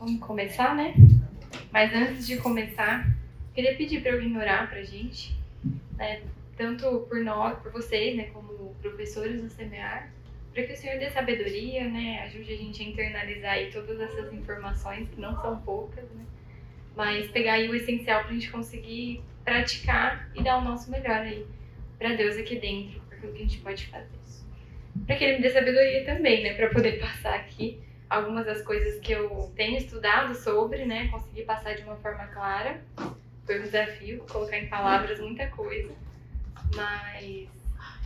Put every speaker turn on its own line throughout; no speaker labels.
Vamos começar, né? Mas antes de começar, queria pedir para alguém orar para a gente, né? tanto por nós, por vocês, né, como professores do SEMEAR, para que o Senhor dê sabedoria, né, ajude a gente a internalizar aí todas essas informações, que não são poucas, né, mas pegar aí o essencial para a gente conseguir praticar e dar o nosso melhor aí para Deus aqui dentro, porque o que a gente pode fazer. Para que Ele me dê sabedoria também, né, para poder passar aqui algumas das coisas que eu tenho estudado sobre, né, conseguir passar de uma forma clara. Foi um desafio colocar em palavras muita coisa, mas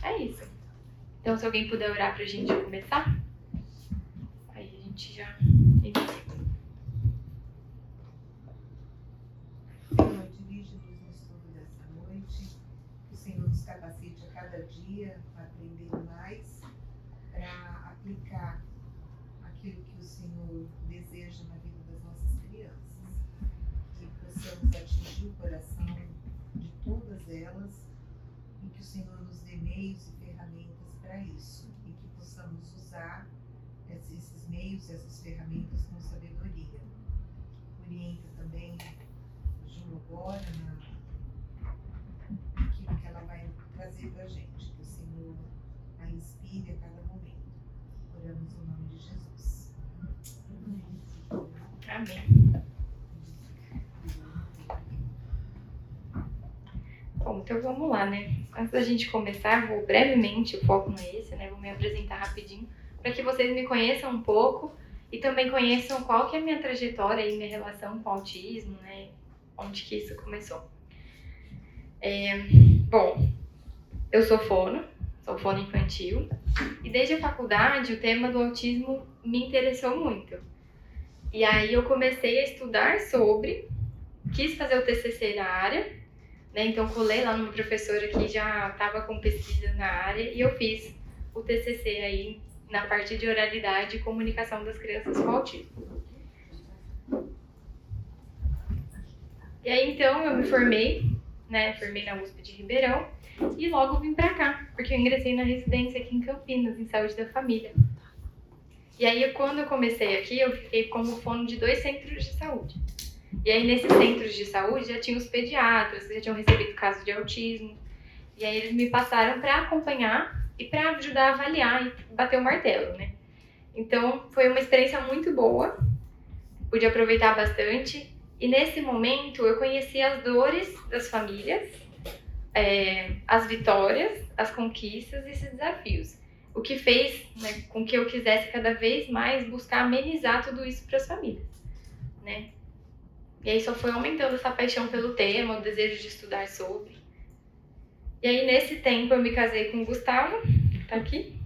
é isso. Então, se alguém puder orar pra gente começar, aí a gente já inicia.
Ferramentas com sabedoria. Orienta também a Ju agora na aquilo que ela vai trazer para a gente, que o Senhor a inspire a cada momento. Oramos no nome de Jesus.
Amém. Bom, então vamos lá, né? Antes da gente começar, vou brevemente, o foco não é esse, né? Vou me apresentar rapidinho, para que vocês me conheçam um pouco e também conheçam qual que é a minha trajetória e minha relação com o autismo, né? Onde que isso começou. É, bom, eu sou fono, sou fono infantil, e desde a faculdade o tema do autismo me interessou muito. E aí eu comecei a estudar sobre, quis fazer o TCC na área, né? Então, colei lá numa professora que já estava com pesquisa na área e eu fiz o TCC aí na parte de oralidade e comunicação das crianças com autismo. E aí, então, eu me formei, né? Formei na USP de Ribeirão e logo vim para cá, porque eu ingressei na residência aqui em Campinas, em saúde da família. E aí, quando eu comecei aqui, eu fiquei como fono de dois centros de saúde. E aí, nesses centros de saúde, já tinham os pediatras, já tinham recebido casos de autismo. E aí, eles me passaram para acompanhar e para ajudar a avaliar e bater o martelo, né? Então, foi uma experiência muito boa, pude aproveitar bastante. E nesse momento, eu conheci as dores das famílias, é, as vitórias, as conquistas e esses desafios. O que fez né, com que eu quisesse cada vez mais buscar amenizar tudo isso para as famílias, né? E aí só foi aumentando essa paixão pelo tema, o desejo de estudar sobre. E aí nesse tempo eu me casei com o Gustavo, tá aqui.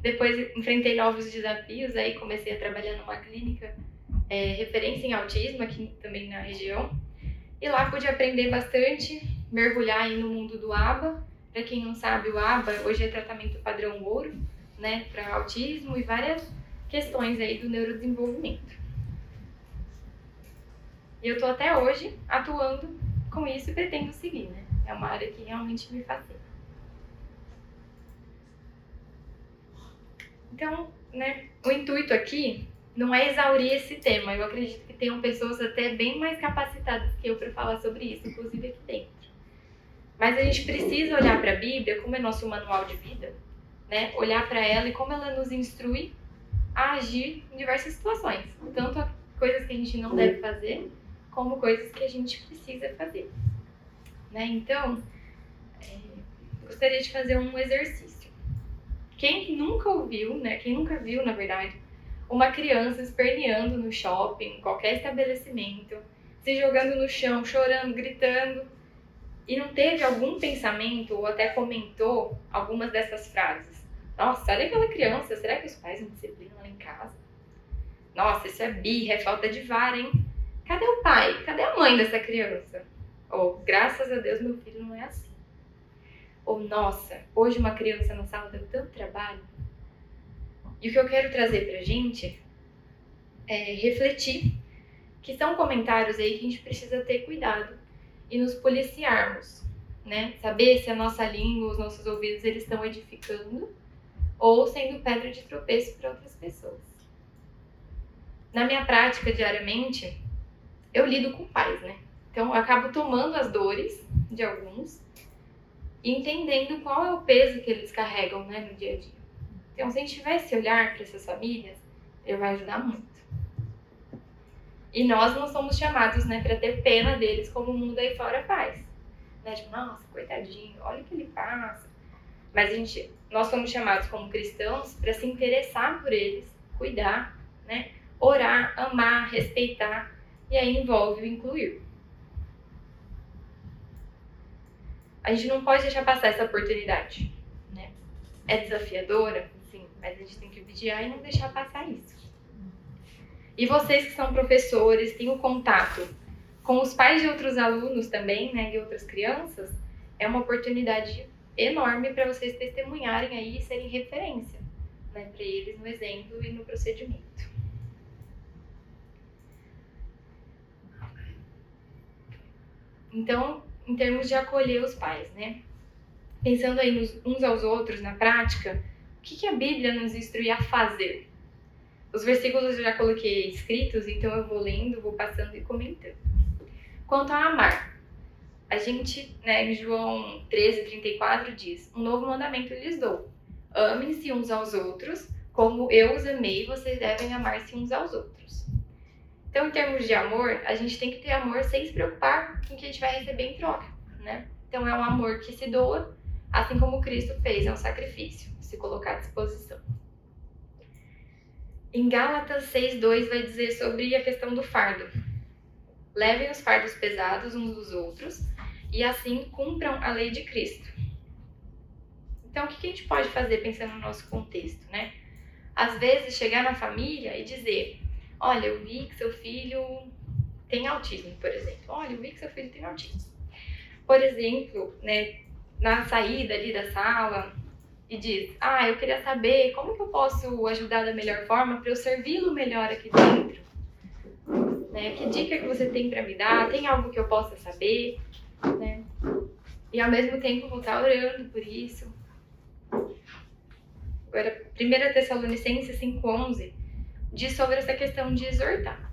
Depois enfrentei novos desafios, aí comecei a trabalhar numa clínica é, referência em autismo aqui também na região. E lá pude aprender bastante, mergulhar aí no mundo do ABA. Para quem não sabe, o ABA hoje é tratamento padrão ouro, né, para autismo e várias questões aí do neurodesenvolvimento. E eu tô até hoje atuando com isso e pretendo seguir, né? É uma área que realmente me fascina. Então, né, o intuito aqui não é exaurir esse tema. Eu acredito que tenham pessoas até bem mais capacitadas que eu para falar sobre isso, inclusive aqui dentro. Mas a gente precisa olhar para a Bíblia como é nosso manual de vida, né? Olhar para ela e como ela nos instrui a agir em diversas situações, tanto coisas que a gente não deve fazer, como coisas que a gente precisa fazer. Né? Então, é, gostaria de fazer um exercício. Quem nunca ouviu, né? Quem nunca viu, na verdade, uma criança esperneando no shopping, em qualquer estabelecimento, se jogando no chão, chorando, gritando, e não teve algum pensamento ou até comentou algumas dessas frases. Nossa, olha aquela criança, será que os pais não disciplinam ela em casa? Nossa, isso é birra, é falta de vara, hein? Cadê o pai? Cadê a mãe dessa criança? Ou, graças a Deus, meu filho não é assim. Ou, nossa, hoje uma criança na sala deu tanto trabalho. E o que eu quero trazer pra gente é refletir que são comentários aí que a gente precisa ter cuidado e nos policiarmos, né? Saber se a nossa língua, os nossos ouvidos, eles estão edificando ou sendo pedra de tropeço para outras pessoas. na minha prática diariamente, eu lido com pais, né? Então eu acabo tomando as dores de alguns e entendendo qual é o peso que eles carregam né, no dia a dia. Então, se a gente tiver esse olhar para essas famílias, ele vai ajudar muito. E nós não somos chamados né, para ter pena deles como o mundo aí fora faz. Né? Tipo, nossa, coitadinho, olha o que ele passa. Mas a gente, nós somos chamados como cristãos para se interessar por eles, cuidar, né? orar, amar, respeitar, e aí envolve o incluir. A gente não pode deixar passar essa oportunidade. Né? É desafiadora, sim, mas a gente tem que vigiar e não deixar passar isso. E vocês que são professores, têm o contato com os pais de outros alunos também, né, de outras crianças, é uma oportunidade enorme para vocês testemunharem aí e serem referência, né, para eles no exemplo e no procedimento. Então, em termos de acolher os pais, né? Pensando aí nos, uns aos outros na prática, o que, que a Bíblia nos instrui a fazer? Os versículos eu já coloquei escritos, então eu vou lendo, vou passando e comentando. Quanto a amar, a gente, né, em João 13, 34 diz: Um novo mandamento lhes dou. Amem-se uns aos outros, como eu os amei, vocês devem amar-se uns aos outros. Então, em termos de amor, a gente tem que ter amor sem se preocupar com o que a gente vai receber em troca, né? Então, é um amor que se doa, assim como Cristo fez, é um sacrifício, se colocar à disposição. Em Gálatas 6,2 vai dizer sobre a questão do fardo. Levem os fardos pesados uns dos outros e assim cumpram a lei de Cristo. Então, o que a gente pode fazer pensando no nosso contexto, né? Às vezes, chegar na família e dizer: Olha, eu vi que seu filho tem autismo, por exemplo. Olha, eu vi que seu filho tem autismo. Por exemplo, né, na saída ali da sala, e diz: Ah, eu queria saber como que eu posso ajudar da melhor forma para eu servi-lo melhor aqui dentro. Né? Que dica que você tem para me dar? Tem algo que eu possa saber? Né? E ao mesmo tempo vou estar orando por isso. Agora, 1 Tessalonicenses 5,11 diz sobre essa questão de exortar.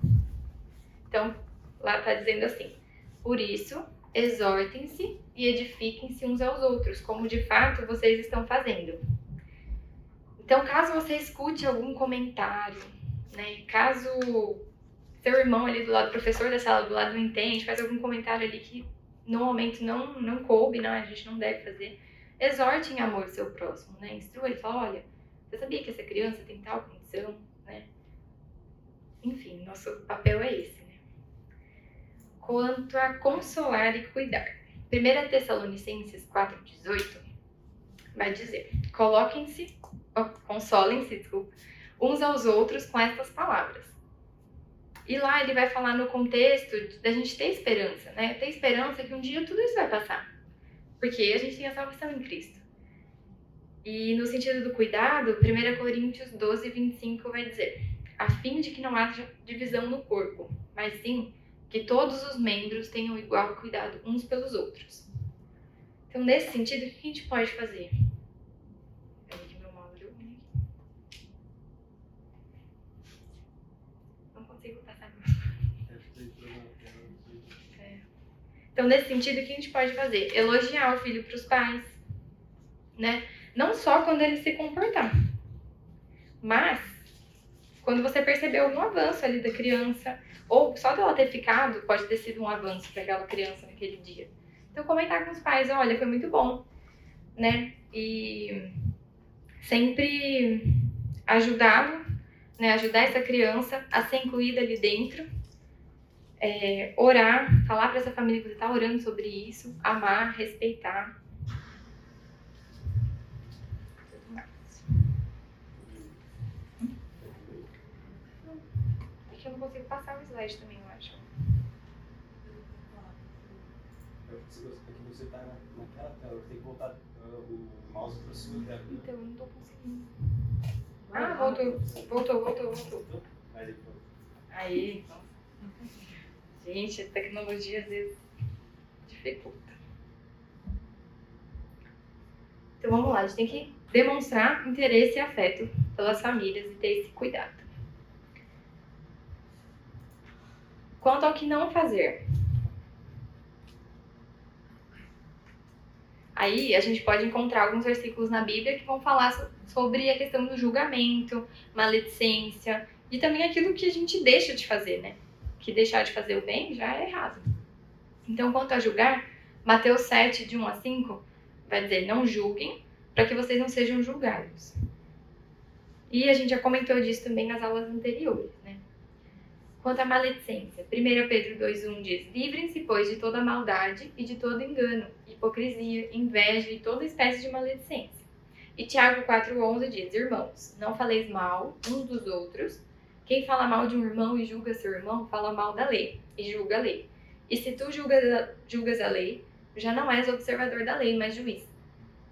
Então, lá está dizendo assim: Por isso, exortem-se e edifiquem-se uns aos outros, como de fato vocês estão fazendo. Então, caso você escute algum comentário, né, caso seu irmão ali do lado, professor da sala do lado não entende, faz algum comentário ali que no momento não, não coube, não, a gente não deve fazer, exorte em amor seu próximo, né? Instrua ele, fala, olha, você sabia que essa criança tem tal condição, né? Enfim, nosso papel é esse, né? Quanto a consolar e cuidar. 1 Tessalonicenses 4,18 vai dizer: Coloquem-se, consolem-se, desculpa, uns aos outros com estas palavras. E lá ele vai falar no contexto da gente ter esperança, né? Ter esperança que um dia tudo isso vai passar. Porque a gente tem a salvação em Cristo. E no sentido do cuidado, 1 Coríntios 12, 25 vai dizer: a fim de que não haja divisão no corpo, mas sim que todos os membros tenham igual cuidado uns pelos outros. Então, nesse sentido, o que a gente pode fazer? Não consigo passar. É. Então, nesse sentido, o que a gente pode fazer? Elogiar o filho para os pais, né? Não só quando ele se comportar, mas quando você percebeu algum avanço ali da criança, ou só dela ter ficado pode ter sido um avanço para aquela criança naquele dia. Então, comentar com os pais: olha, foi muito bom, né? E sempre ajudá-lo, né? Ajudar essa criança a ser incluída ali dentro. É, orar, falar para essa família que você está orando sobre isso, amar, respeitar. eu não consigo passar o slide também, eu acho. É que
você tá naquela tela, tem que voltar uh, o mouse para cima dela.
Então, eu não tô conseguindo. Ah, voltou, voltou, voltou, voltou. Aí, Gente, a tecnologia às vezes dificulta. Então vamos lá, a gente tem que demonstrar interesse e afeto pelas famílias e ter esse cuidado. Quanto ao que não fazer. Aí a gente pode encontrar alguns versículos na Bíblia que vão falar sobre a questão do julgamento, maledicência e também aquilo que a gente deixa de fazer, né? Que deixar de fazer o bem já é errado. Então, quanto a julgar, Mateus 7, de 1 a 5, vai dizer: Não julguem, para que vocês não sejam julgados. E a gente já comentou disso também nas aulas anteriores? Quanto à maledicência, 1 Pedro 2,1 diz: Livrem-se, pois, de toda maldade e de todo engano, hipocrisia, inveja e toda espécie de maledicência. E Tiago 4,11 diz: Irmãos, não faleis mal uns dos outros. Quem fala mal de um irmão e julga seu irmão, fala mal da lei e julga a lei. E se tu julgas, julgas a lei, já não és observador da lei, mas juiz.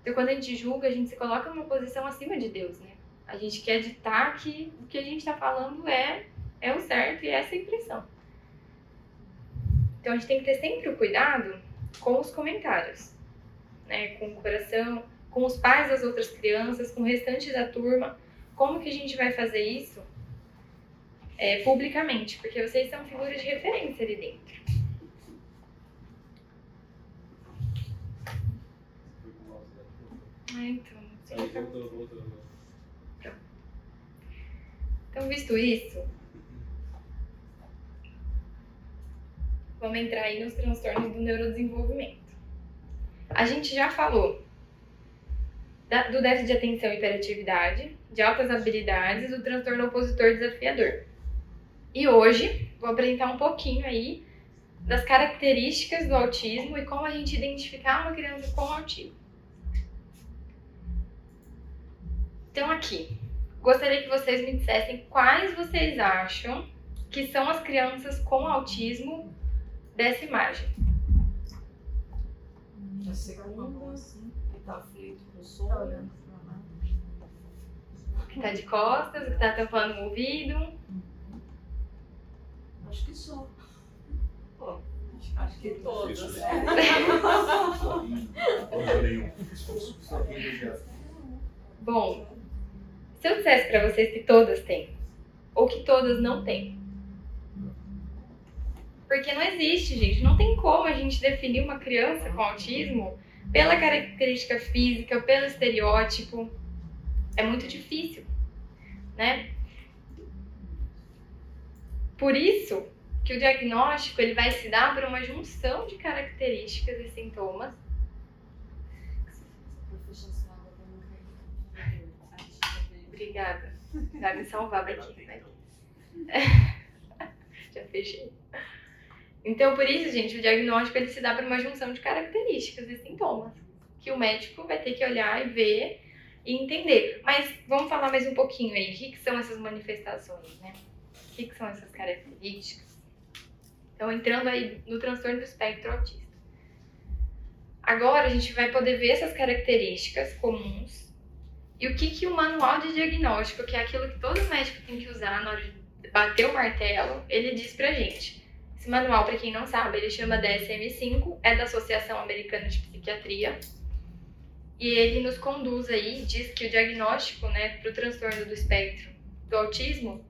Então, quando a gente julga, a gente se coloca numa posição acima de Deus, né? A gente quer ditar que o que a gente está falando é, é o certo e é essa a impressão. Então, a gente tem que ter sempre o cuidado com os comentários, né? Com o coração, com os pais das outras crianças, com o restante da turma. Como que a gente vai fazer isso é, publicamente? Porque vocês são figuras de referência ali dentro. Ah, então. Então, visto isso, vamos entrar aí nos transtornos do neurodesenvolvimento. A gente já falou da, do déficit de atenção e hiperatividade, de altas habilidades, do transtorno opositor desafiador. E hoje vou apresentar um pouquinho aí das características do autismo e como a gente identificar uma criança com autismo. Então aqui, gostaria que vocês me dissessem quais vocês acham que são as crianças com autismo dessa imagem.
A segunda, assim, que tá aflito com o som. Tá olhando pra lá.
Que tá de costas, que tá tampando o ouvido.
Acho que sou. Pô, acho que né?
Bom, se eu dissesse pra vocês que todas têm, ou que todas não têm. Porque não existe, gente. Não tem como a gente definir uma criança com autismo pela característica física, pelo estereótipo. É muito difícil, né? Por isso que o diagnóstico ele vai se dar por uma junção de características e sintomas Obrigada. Vai me salvar daqui, né? Já fechei. Então, por isso, gente, o diagnóstico ele se dá por uma junção de características e sintomas que o médico vai ter que olhar e ver e entender. Mas vamos falar mais um pouquinho aí. O que, que são essas manifestações, né? O que, que são essas características? Então, entrando aí no transtorno do espectro autista. Agora, a gente vai poder ver essas características comuns e o que, que o manual de diagnóstico, que é aquilo que todo médico tem que usar na hora de bater o martelo, ele diz pra gente. Esse manual, para quem não sabe, ele chama DSM-5, é da Associação Americana de Psiquiatria. E ele nos conduz aí, diz que o diagnóstico, né, para o transtorno do espectro do autismo,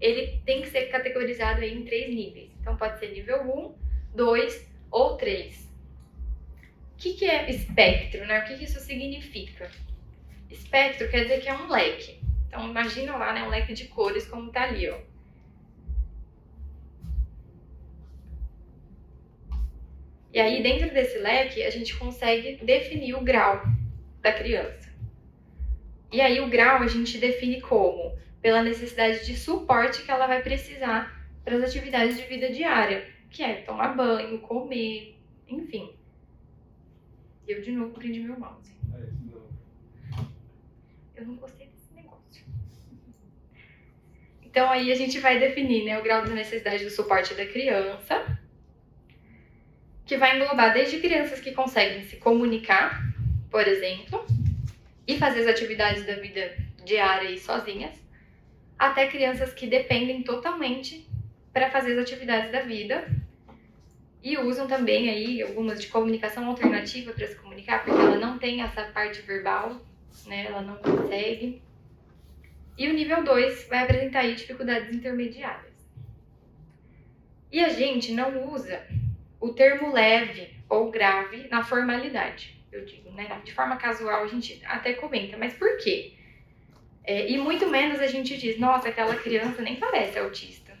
ele tem que ser categorizado em três níveis. Então pode ser nível 1, 2 ou 3. O que, que é espectro, né? O que, que isso significa? Espectro quer dizer que é um leque. Então imagina lá, né, um leque de cores como tá ali, ó. E aí dentro desse leque a gente consegue definir o grau da criança. E aí o grau a gente define como pela necessidade de suporte que ela vai precisar para as atividades de vida diária, que é tomar banho, comer, enfim. Eu de novo prendi meu mouse. Eu não gostei desse negócio. Então aí a gente vai definir né, o grau de necessidade do suporte da criança, que vai englobar desde crianças que conseguem se comunicar, por exemplo, e fazer as atividades da vida diária e sozinhas, até crianças que dependem totalmente para fazer as atividades da vida e usam também aí algumas de comunicação alternativa para se comunicar, porque ela não tem essa parte verbal né? Ela não consegue. E o nível 2 vai apresentar aí dificuldades intermediárias. E a gente não usa o termo leve ou grave na formalidade, eu digo, né? De forma casual a gente até comenta, mas por quê? É, e muito menos a gente diz, nossa, aquela criança nem parece autista.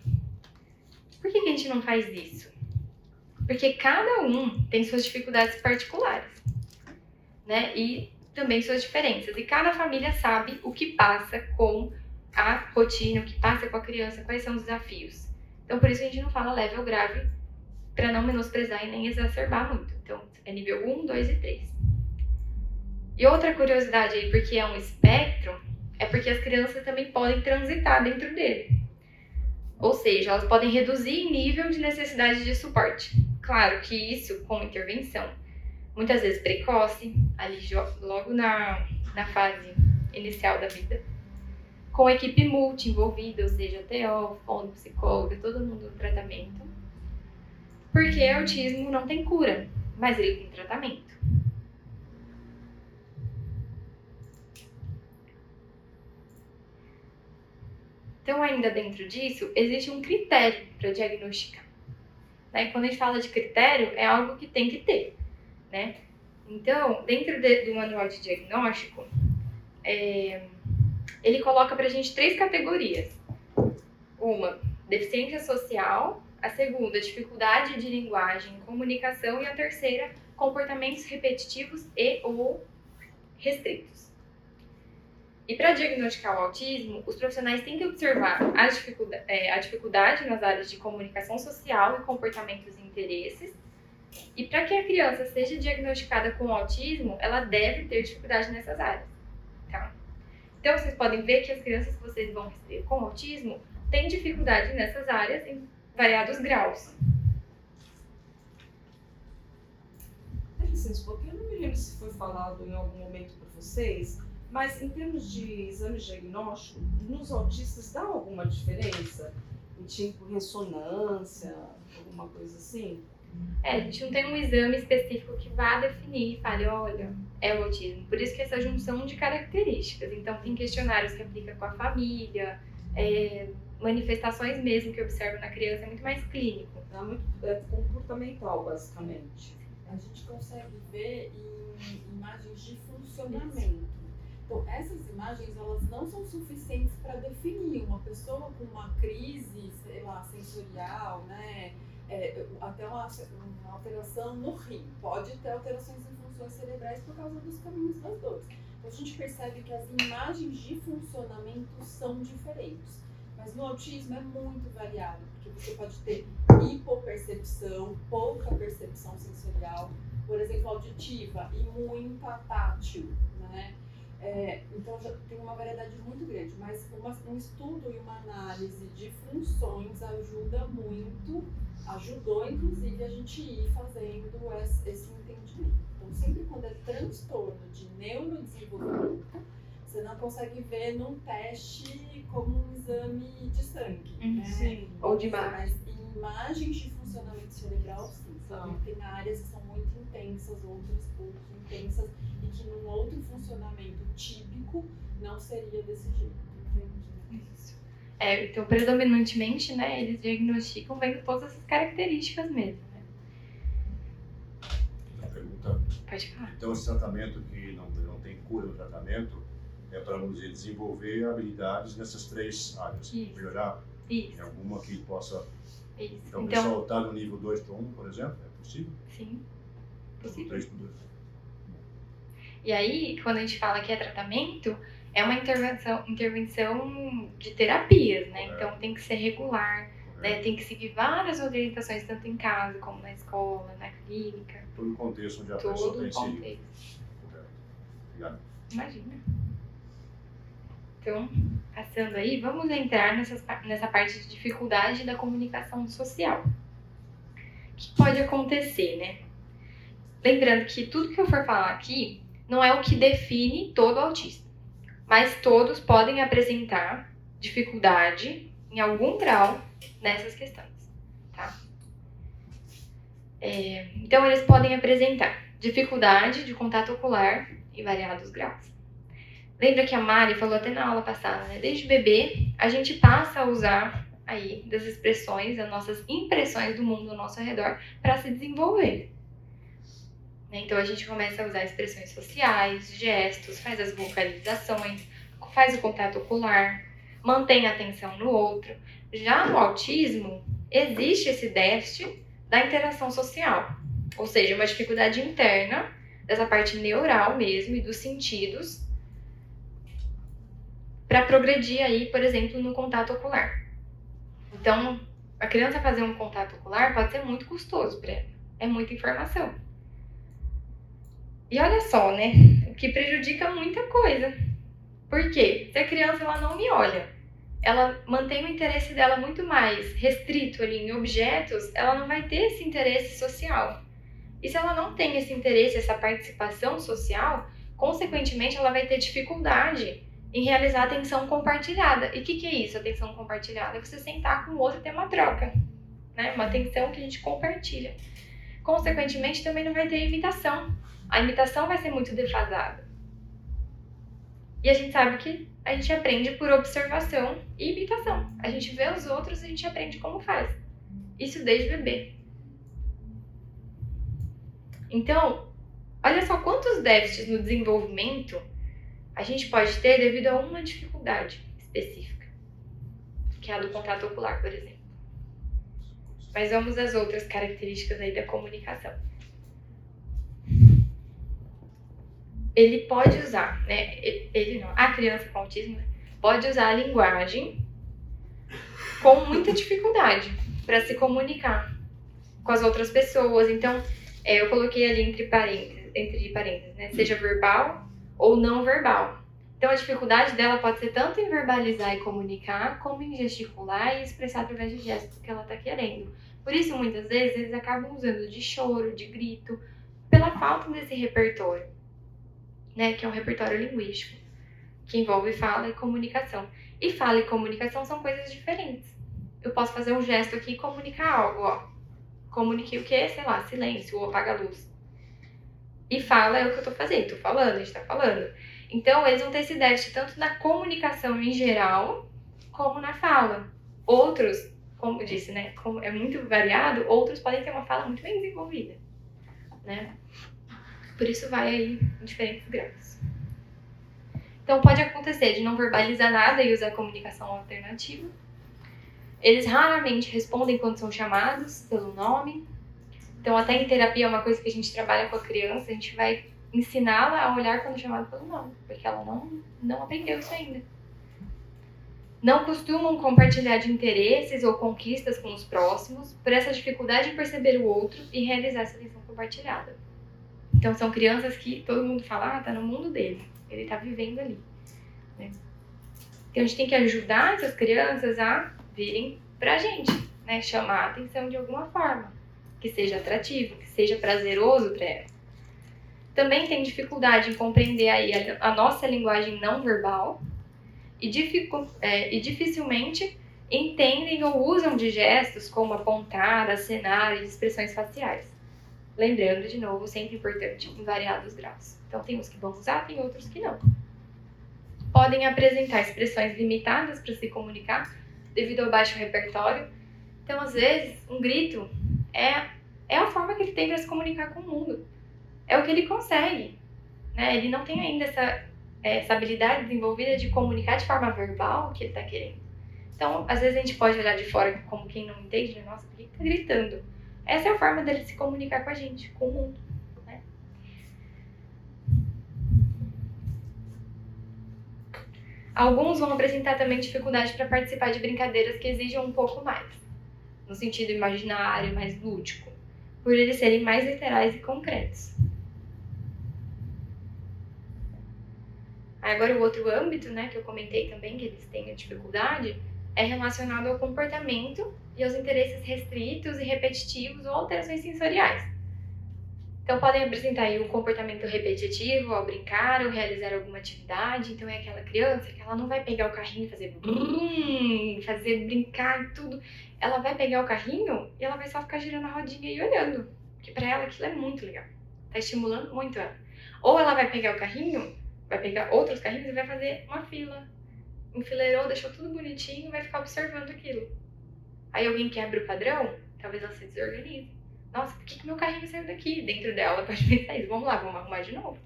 Por que, que a gente não faz isso? Porque cada um tem suas dificuldades particulares, né? E também suas diferenças. E cada família sabe o que passa com a rotina, o que passa com a criança, quais são os desafios. Então, por isso a gente não fala leve ou grave, para não menosprezar e nem exacerbar muito. Então, é nível 1, 2 e 3. E outra curiosidade aí, porque é um espectro, é porque as crianças também podem transitar dentro dele. Ou seja, elas podem reduzir nível de necessidade de suporte. Claro que isso com intervenção, muitas vezes precoce, ali logo na, na fase inicial da vida, com equipe multi envolvida, ou seja, TO, fono, psicólogo, todo mundo no tratamento. Porque autismo não tem cura, mas ele tem tratamento. Então, ainda dentro disso, existe um critério para diagnosticar. Né? Quando a gente fala de critério, é algo que tem que ter. Né? Então, dentro de, do manual de diagnóstico, é, ele coloca para a gente três categorias. Uma, deficiência social. A segunda, dificuldade de linguagem comunicação. E a terceira, comportamentos repetitivos e ou restritos. E para diagnosticar o autismo, os profissionais têm que observar a dificuldade, é, a dificuldade nas áreas de comunicação social e comportamentos e interesses. E para que a criança seja diagnosticada com autismo, ela deve ter dificuldade nessas áreas. Tá? Então, vocês podem ver que as crianças que vocês vão receber com autismo têm dificuldade nessas áreas variados graus.
Dá licença, porque eu não me lembro se foi falado em algum momento para vocês mas em termos de exame diagnóstico, nos autistas dá alguma diferença? Em tipo ressonância, alguma coisa assim?
É, a gente não tem um exame específico que vá definir e fale, olha, é o autismo. Por isso que essa junção de características. Então, tem questionários que aplica com a família, é, manifestações mesmo que observa na criança, é muito mais clínico.
É muito é comportamental, basicamente.
A gente consegue ver em imagens de funcionamento. Então, essas imagens, elas não são suficientes para definir uma pessoa com uma crise, sei lá, sensorial, né? É, até uma, uma, alteração no rim. Pode ter alterações em funções cerebrais por causa dos caminhos das dores. Então, a gente percebe que as imagens de funcionamento são diferentes. Mas no autismo é muito variável, porque você pode ter hipopercepção, pouca percepção sensorial, por exemplo, auditiva e muita tátil, né? É, então já tem uma variedade muito grande, mas uma, um estudo e uma análise de funções ajuda muito, ajudou inclusive a gente ir fazendo esse, esse entendimento. Então sempre quando é transtorno de neurodesenvolvimento, você não consegue ver num teste como um exame de sangue,
uhum,
né?
Sim. Ou de imagem.
Mas em imagens de funcionamento cerebral, sim. Sabe? Tem áreas que são muito intensas, outras pouco intensas que num outro funcionamento típico não seria desse jeito.
Isso. É, então, predominantemente, né, eles diagnosticam vendo todas essas características mesmo. Né?
Uma pergunta.
Pode falar.
Então, esse tratamento que não, não tem cura no tratamento é para, vamos dizer, desenvolver habilidades nessas três áreas.
Isso.
Melhorar
Isso.
em alguma que possa.
Isso.
Então,
Então,
está no nível 2 para 1, por exemplo, é possível?
sim.
Do
Possível.
3 para 2.
E aí, quando a gente fala que é tratamento, é uma intervenção, intervenção de terapias, né?
Correto.
Então tem que ser regular, né? Tem que seguir várias orientações, tanto em casa como na escola, na clínica,
Todo o contexto onde a pessoa
todo o
inserida.
contexto.
Obrigado.
Imagina. Então, passando aí, vamos entrar nessas, nessa parte de dificuldade da comunicação social. O que pode acontecer, né? Lembrando que tudo que eu for falar aqui não é o que define todo autista, mas todos podem apresentar dificuldade em algum grau nessas questões, tá? É, então, eles podem apresentar dificuldade de contato ocular em variados graus. Lembra que a Mari falou até na aula passada, né? Desde bebê, a gente passa a usar aí das expressões, das nossas impressões do mundo ao nosso redor para se desenvolver. Né? Então a gente começa a usar expressões sociais, gestos, faz as vocalizações, faz o contato ocular, mantém a atenção no outro. Já no autismo, existe esse déficit da interação social, ou seja, uma dificuldade interna dessa parte neural mesmo e dos sentidos para progredir aí, por exemplo, no contato ocular. Então, a criança fazer um contato ocular pode ser muito custoso para ela. É muita informação. E olha só, né? O que prejudica muita coisa. Por quê? Se a criança ela não me olha, ela mantém o interesse dela muito mais restrito ali em objetos, ela não vai ter esse interesse social. E se ela não tem esse interesse, essa participação social, consequentemente ela vai ter dificuldade em realizar atenção compartilhada. E o que, que é isso, atenção compartilhada? É você sentar com o outro e ter uma troca, né? Uma atenção que a gente compartilha. Consequentemente, também não vai ter imitação a imitação vai ser muito defasada. E a gente sabe que a gente aprende por observação e imitação. A gente vê os outros e a gente aprende como faz. Isso desde bebê. Então, olha só quantos déficits no desenvolvimento a gente pode ter devido a uma dificuldade específica, que é a do contato ocular, por exemplo. Mas vamos às outras características aí da comunicação. ele pode usar, né? Ele não, a criança com autismo pode usar a linguagem com muita dificuldade para se comunicar com as outras pessoas. Então, é, eu coloquei ali entre parênteses, entre parênteses, né? Seja verbal ou não verbal. Então, a dificuldade dela pode ser tanto em verbalizar e comunicar, como em gesticular e expressar através de gestos que ela está querendo. Por isso, muitas vezes, eles acabam usando de choro, de grito, pela falta desse repertório né, que é um repertório linguístico, que envolve fala e comunicação. E fala e comunicação são coisas diferentes. Eu posso fazer um gesto aqui e comunicar algo, ó. Comuniquei o quê? Sei lá, silêncio ou apaga a luz. E fala é o que eu tô fazendo, tô falando, a gente tá falando. Então, eles vão ter esse déficit tanto na comunicação em geral, como na fala. Outros, como disse, né, como é muito variado, outros podem ter uma fala muito bem desenvolvida, né? Por isso vai aí em diferentes graus. Então pode acontecer de não verbalizar nada e usar comunicação alternativa. Eles raramente respondem quando são chamados pelo nome. Então até em terapia é uma coisa que a gente trabalha com a criança, a gente vai ensiná-la a olhar quando chamado pelo nome, porque ela não, não aprendeu isso ainda. Não costumam compartilhar de interesses ou conquistas com os próximos por essa dificuldade de perceber o outro e realizar essa lição compartilhada. Então são crianças que todo mundo fala, ah, tá no mundo dele, ele tá vivendo ali. Né? Então a gente tem que ajudar essas crianças a virem pra gente, né? Chamar a atenção de alguma forma, que seja atrativo, que seja prazeroso para ela. Também tem dificuldade em compreender aí a, nossa linguagem não verbal e, dificu, é, e dificilmente entendem ou usam de gestos como apontar, acenar e expressões faciais. Lembrando, de novo, sempre importante, em variados graus. Então, tem uns que vão usar, tem outros que não. Podem apresentar expressões limitadas para se comunicar devido ao baixo repertório. Então, às vezes, um grito é, é a forma que ele tem para se comunicar com o mundo. É o que ele consegue. Né? Ele não tem ainda essa, essa habilidade desenvolvida de comunicar de forma verbal o que ele está querendo. Então, às vezes a gente pode olhar de fora como quem não entende, né? nossa, por que está gritando? Essa é a forma dele se comunicar com a gente, com o mundo. Né? Alguns vão apresentar também dificuldade para participar de brincadeiras que exigem um pouco mais, no sentido imaginário, mais lúdico, por eles serem mais literais e concretos. Agora, o outro âmbito, né, que eu comentei também, que eles têm dificuldade, é relacionado ao comportamento e aos interesses restritos e repetitivos ou alterações sensoriais. Então, podem apresentar aí um comportamento repetitivo ao brincar ou realizar alguma atividade. Então, é aquela criança que ela não vai pegar o carrinho e fazer brum, fazer brincar tudo. Ela vai pegar o carrinho e ela vai só ficar girando a rodinha e olhando. Porque para ela aquilo é muito legal. Tá estimulando muito ela. Ou ela vai pegar o carrinho, vai pegar outros carrinhos e vai fazer uma fila enfileirou, deixou tudo bonitinho e vai ficar observando aquilo. Aí alguém quebra o padrão, talvez ela se desorganize. Nossa, por que, que meu carrinho saiu daqui? Dentro dela pode pensar isso. Vamos lá, vamos arrumar de novo.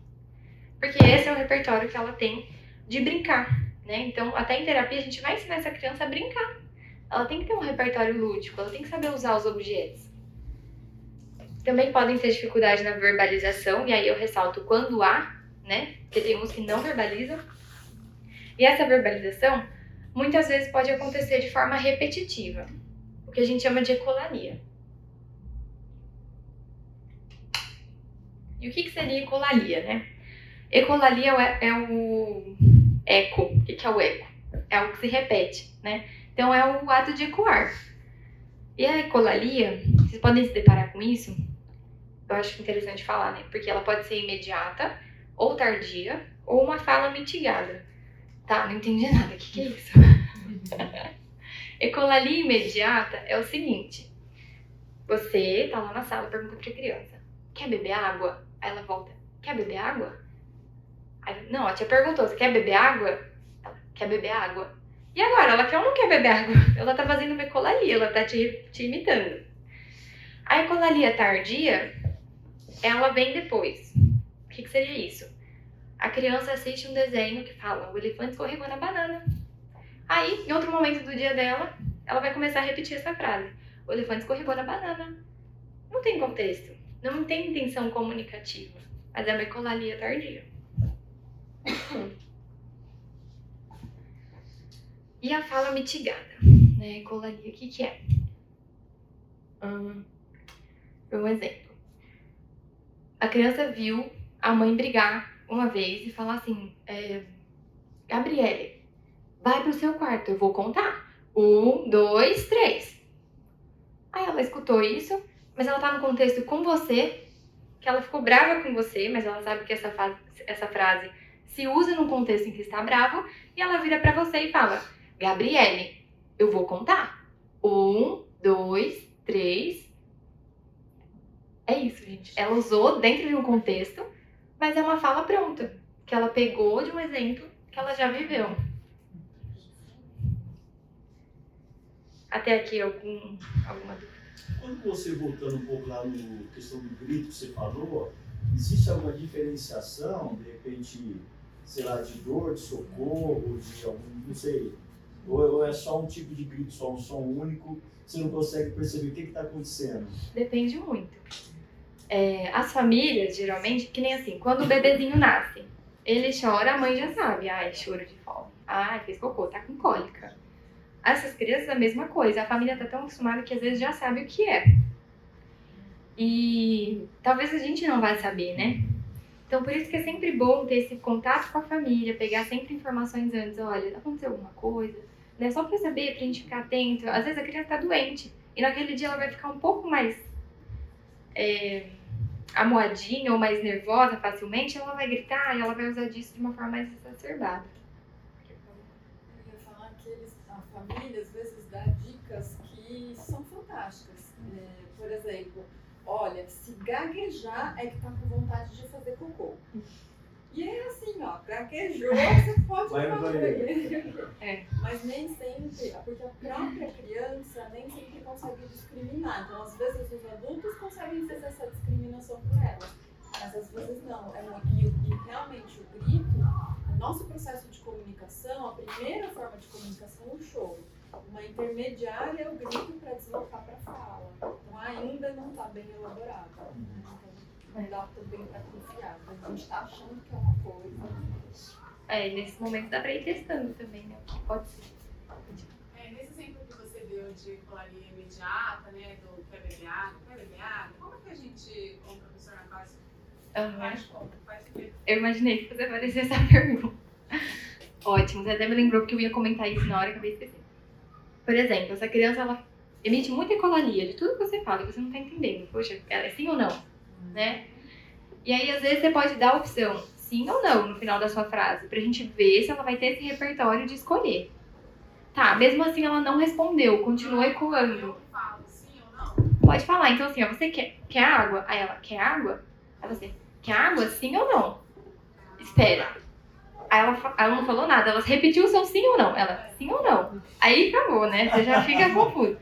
Porque esse é o repertório que ela tem de brincar, né? Então, até em terapia, a gente vai ensinar essa criança a brincar. Ela tem que ter um repertório lúdico, ela tem que saber usar os objetos. Também podem ter dificuldade na verbalização, e aí eu ressalto quando há, né? Porque tem uns que não verbalizam. E essa verbalização, muitas vezes pode acontecer de forma repetitiva, o que a gente chama de ecolalia. E o que, que seria ecolalia, né? Ecolalia é, é o eco. O que, que é o eco? É algo que se repete, né? Então é o ato de ecoar. E a ecolalia, vocês podem se deparar com isso, eu acho interessante falar, né? Porque ela pode ser imediata, ou tardia, ou uma fala mitigada. Tá, não entendi nada. O que, que é isso? ecolalia imediata é o seguinte: você tá lá na sala, pergunta pra criança: quer beber água? Aí ela volta: quer beber água? Aí, não, a tia perguntou: você quer beber água? Ela quer beber água. E agora? Ela quer ou não quer beber água? Ela tá fazendo uma ecolalia, ela tá te, te imitando. A ecolalia tardia, ela vem depois. O que, que seria isso? A criança assiste um desenho que fala: o elefante escorregou na banana. Aí, em outro momento do dia dela, ela vai começar a repetir essa frase: o elefante escorregou na banana. Não tem contexto, não tem intenção comunicativa, mas é uma ecolalia tardia. E a fala mitigada, né? Ecolalia, o que, que é? Hum, um exemplo. A criança viu a mãe brigar uma vez e falar assim: é, Gabriele, vai pro seu quarto, eu vou contar. Um, dois, três. Aí ela escutou isso, mas ela tá no contexto com você, que ela ficou brava com você, mas ela sabe que essa, essa frase se usa num contexto em que está bravo, e ela vira para você e fala: Gabriele, eu vou contar. Um, dois, três. É isso, gente. Ela usou dentro de um contexto, mas é uma fala pronta, que ela pegou de um exemplo que ela já viveu. Até aqui algum, alguma dúvida?
Quando você, voltando um pouco lá no questão do grito que você falou, existe alguma diferenciação, de repente, sei lá, de dor, de socorro, de algum, não sei, ou, é só um tipo de grito, só um som único, você não consegue perceber o que está acontecendo?
Depende muito. É, as famílias, geralmente, que nem assim, quando o bebezinho nasce, ele chora, a mãe já sabe, ai, choro de fome, ai, fez cocô, tá com cólica. Essas crianças, a mesma coisa, a família tá tão acostumada que às vezes já sabe o que é. E talvez a gente não vai saber, né? Então, por isso que é sempre bom ter esse contato com a família, pegar sempre informações antes. Olha, aconteceu alguma coisa? Né? Só pra saber, pra gente ficar atento. Às vezes a criança tá doente e naquele dia ela vai ficar um pouco mais é, amoadinha ou mais nervosa facilmente, ela vai gritar e ela vai usar disso de uma forma mais exacerbada.
Eu ia falar que eles, a família às vezes dá dicas que são fantásticas. É, por exemplo, olha, se gaguejar é que tá com vontade de fazer cocô. E é assim, ó, gaguejou, você pode
Vai no
banheiro.
É.
Mas nem sempre, porque a própria criança nem sempre consegue discriminar. Então, às vezes, os adultos conseguem fazer essa discriminação por ela. Mas às vezes não. É uma, e, e realmente o grito, o nosso processo de comunicação, a primeira forma de comunicação é o choro. Uma intermediária é o grito para deslocar para a fala. Então ainda não está bem elaborado. Não dá também para confiar. A gente está achando que é uma coisa.
É, e nesse momento dá pra ir testando também, né? O que pode ser.
É, nesse exemplo que você deu de colaria imediata, né, do quer beber água, quer beber água, como que a gente, como professor na classe,
Aham.
faz como? Faz o quê?
Eu imaginei que você fazer essa pergunta. Ótimo, você até me lembrou que eu ia comentar isso na hora e acabei esquecendo. Por exemplo, essa criança ela emite muita ecolalia de tudo que você fala e você não tá entendendo. Poxa, ela é sim ou não? Né? E aí, às vezes, você pode dar a opção sim ou não no final da sua frase, pra gente ver se ela vai ter esse repertório de escolher. Tá, mesmo assim ela não respondeu, continua ecoando. Pode falar, então assim, ó, você quer, quer água? Aí ela, quer água? Aí você, quer água? Sim ou não? Espera. Aí ela, ela não falou nada, ela repetiu o seu sim ou não. Ela, sim ou não. Aí acabou, né? Você já fica confuso.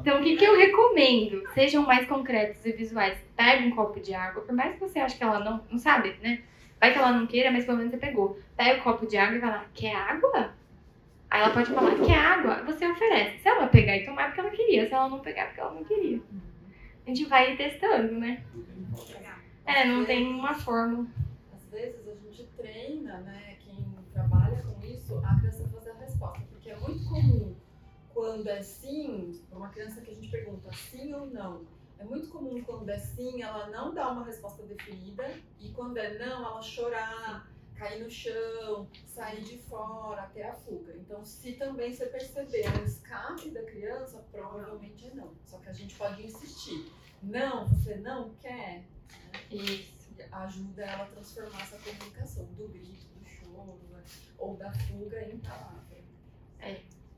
Então, o que, que eu recomendo? Sejam mais concretos e visuais. Pega um copo de água, por mais que você ache que ela não, não sabe, né? Vai que ela não queira, mas pelo menos você pegou. Pega o copo de água e vai lá, quer água? Aí ela pode falar, quer água? Você oferece. Se ela pegar e tomar, é porque ela queria. Se ela não pegar, é porque ela não queria. A gente vai testando, né? É, não tem uma fórmula.
Às vezes a gente treina, né, isso, a criança fazer a resposta. Porque é muito comum, quando é sim, para uma criança que a gente pergunta sim ou não, é muito comum quando é sim, ela não dá uma resposta definida, e quando é não, ela chorar, cair no chão, sair de fora, até a fuga. Então, se também você perceber um escape da criança, provavelmente é não. Só que a gente pode insistir. Não, você não quer?
Isso.
ajuda ela a transformar essa comunicação do grito, do choro, né? Ou da fuga em palavra.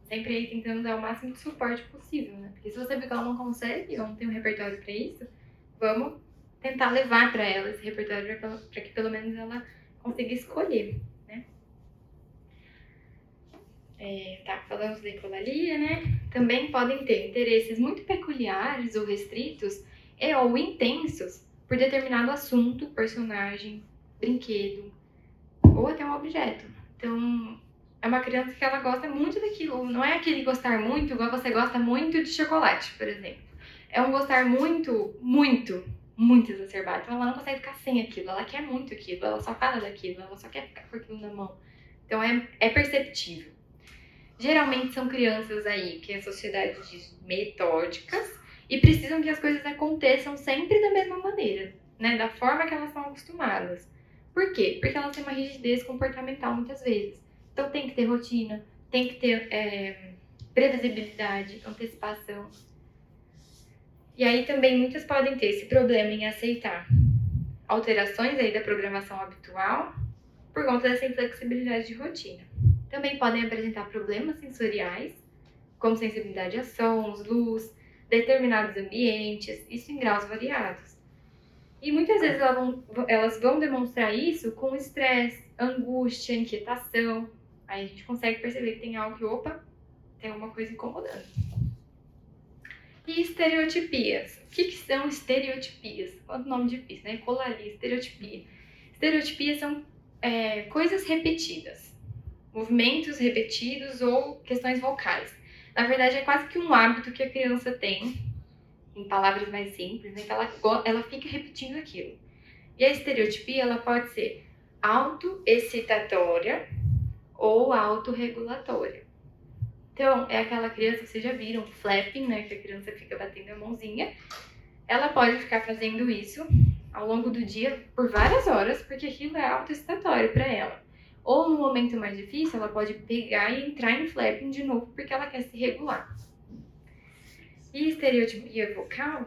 Sempre aí tentando dar o máximo de suporte possível, né? Porque se você vê que ela não consegue, ou não tem um repertório pra isso, vamos tentar levar pra ela esse repertório pra que, pelo menos ela consiga escolher, né? É, tá, falamos da ecolalia, né? Também podem ter interesses muito peculiares ou restritos e ou intensos por determinado assunto, personagem, brinquedo ou até um objeto. Então, é uma criança que ela gosta muito daquilo. Não é aquele gostar muito, igual você gosta muito de chocolate, por exemplo. É um gostar muito, muito, muito exacerbado. Então ela não consegue ficar sem aquilo. Ela quer muito aquilo. Ela só fala daquilo. Ela só quer ficar com aquilo na mão. Então é, é perceptível. Geralmente são crianças aí que a sociedade diz metódicas e precisam que as coisas aconteçam sempre da mesma maneira, né? Da forma que elas estão acostumadas. Por quê? Porque elas têm uma rigidez comportamental muitas vezes. Então tem que ter rotina, tem que ter é, previsibilidade, antecipação. E aí também muitas podem ter esse problema em aceitar alterações aí da programação habitual por conta dessa inflexibilidade de rotina. Também podem apresentar problemas sensoriais, como sensibilidade a sons, luz, determinados ambientes, isso em graus variados. E muitas vezes elas vão, elas vão demonstrar isso com estresse, angústia, inquietação. Aí a gente consegue perceber que tem algo que, opa, tem alguma coisa incomodando. E estereotipias. O que, que são estereotipias? Quanto nome difícil, né? Colaria, estereotipia. Estereotipias são é, coisas repetidas, movimentos repetidos ou questões vocais. Na verdade, é quase que um hábito que a criança tem, em palavras mais simples, né? Que ela, ela fica repetindo aquilo. E a estereotipia, ela pode ser auto-excitatória ou autorregulatória. Então, é aquela criança vocês já viram, flapping, né? Que a criança fica batendo a mãozinha. Ela pode ficar fazendo isso ao longo do dia por várias horas, porque aquilo é auto-excitatório para ela. Ou no momento mais difícil, ela pode pegar e entrar em flapping de novo, porque ela quer se regular. E estereotipia vocal,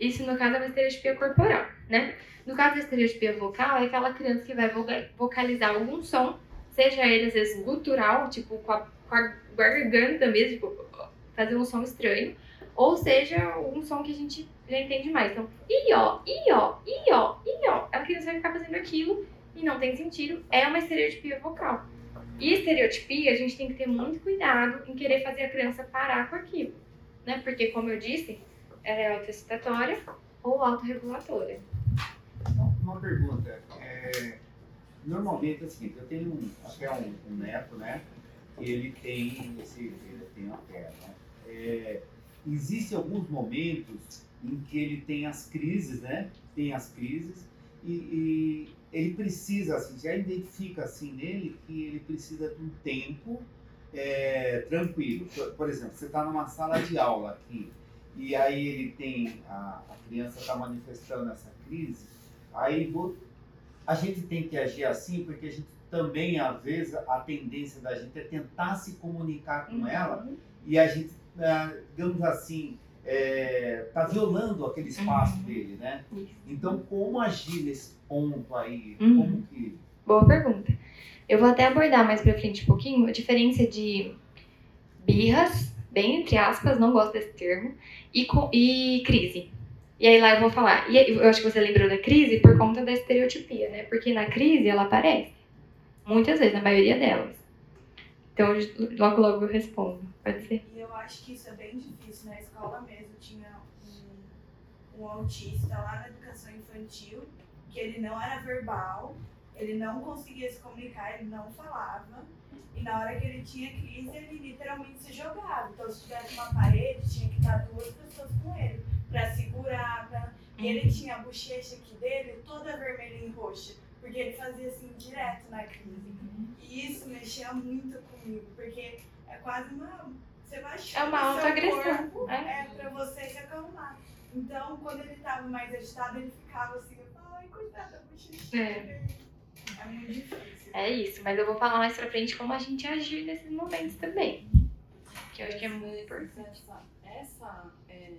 isso no caso é uma estereotipia corporal, né? No caso da estereotipia vocal, é aquela criança que vai vocalizar algum som, seja ele às vezes gutural, tipo com a, com a garganta mesmo, tipo, fazer um som estranho, ou seja um som que a gente já entende mais. Então, ió, ió, ió, ió. A criança vai ficar fazendo aquilo e não tem sentido, é uma estereotipia vocal. E estereotipia, a gente tem que ter muito cuidado em querer fazer a criança parar com aquilo, né? Porque, como eu disse, ela é autoexcitatória ou autorregulatória.
Uma pergunta. É, normalmente é o seguinte, eu tenho um, até um, um neto, né? E ele tem esse, ele tem uma perna. É, Existem alguns momentos em que ele tem as crises, né? Tem as crises e, e ele precisa, assim, já identifica assim nele que ele precisa de um tempo é, tranquilo. Por, por exemplo, você está numa sala de aula aqui e aí ele tem a, a criança está manifestando essa crise, aí vou, a gente tem que agir assim porque a gente também às vezes a tendência da gente é tentar se comunicar com ela e a gente, ah, digamos assim, está violando aquele espaço
Uhum.
dele, né?
Isso.
Então, como agir nesse ponto aí?
Uhum.
Como que...
Boa pergunta. Eu vou até abordar mais pra frente um pouquinho a diferença de birras, bem entre aspas, não gosto desse termo, e, e crise. E aí lá eu vou falar. E eu acho que você lembrou da crise por conta da estereotipia, né? Porque na crise ela aparece. Muitas vezes, a maioria delas. Então, logo, logo eu respondo. Pode ser?
E eu acho que isso é bem difícil. Na escola mesmo tinha um, um autista lá na educação infantil, que ele não era verbal, ele não conseguia se comunicar, ele não falava. E na hora que ele tinha crise, ele literalmente se jogava. Então, se tivesse uma parede, tinha que estar duas pessoas com ele para segurar. Pra... E ele tinha a bochecha aqui dele toda vermelha e roxa, porque ele fazia assim direto na crise. E isso mexia muito comigo, porque é quase uma. Você vai
É uma autoagressão.
corpo, é, pra você se acalmar. Então, quando ele tava mais agitado, ele ficava assim, ai, coitada da bochecha.
É.
É muito difícil.
É isso, mas eu vou falar mais pra frente como a gente agir nesses momentos também. Que eu acho que é muito importante.
Essa, essa é,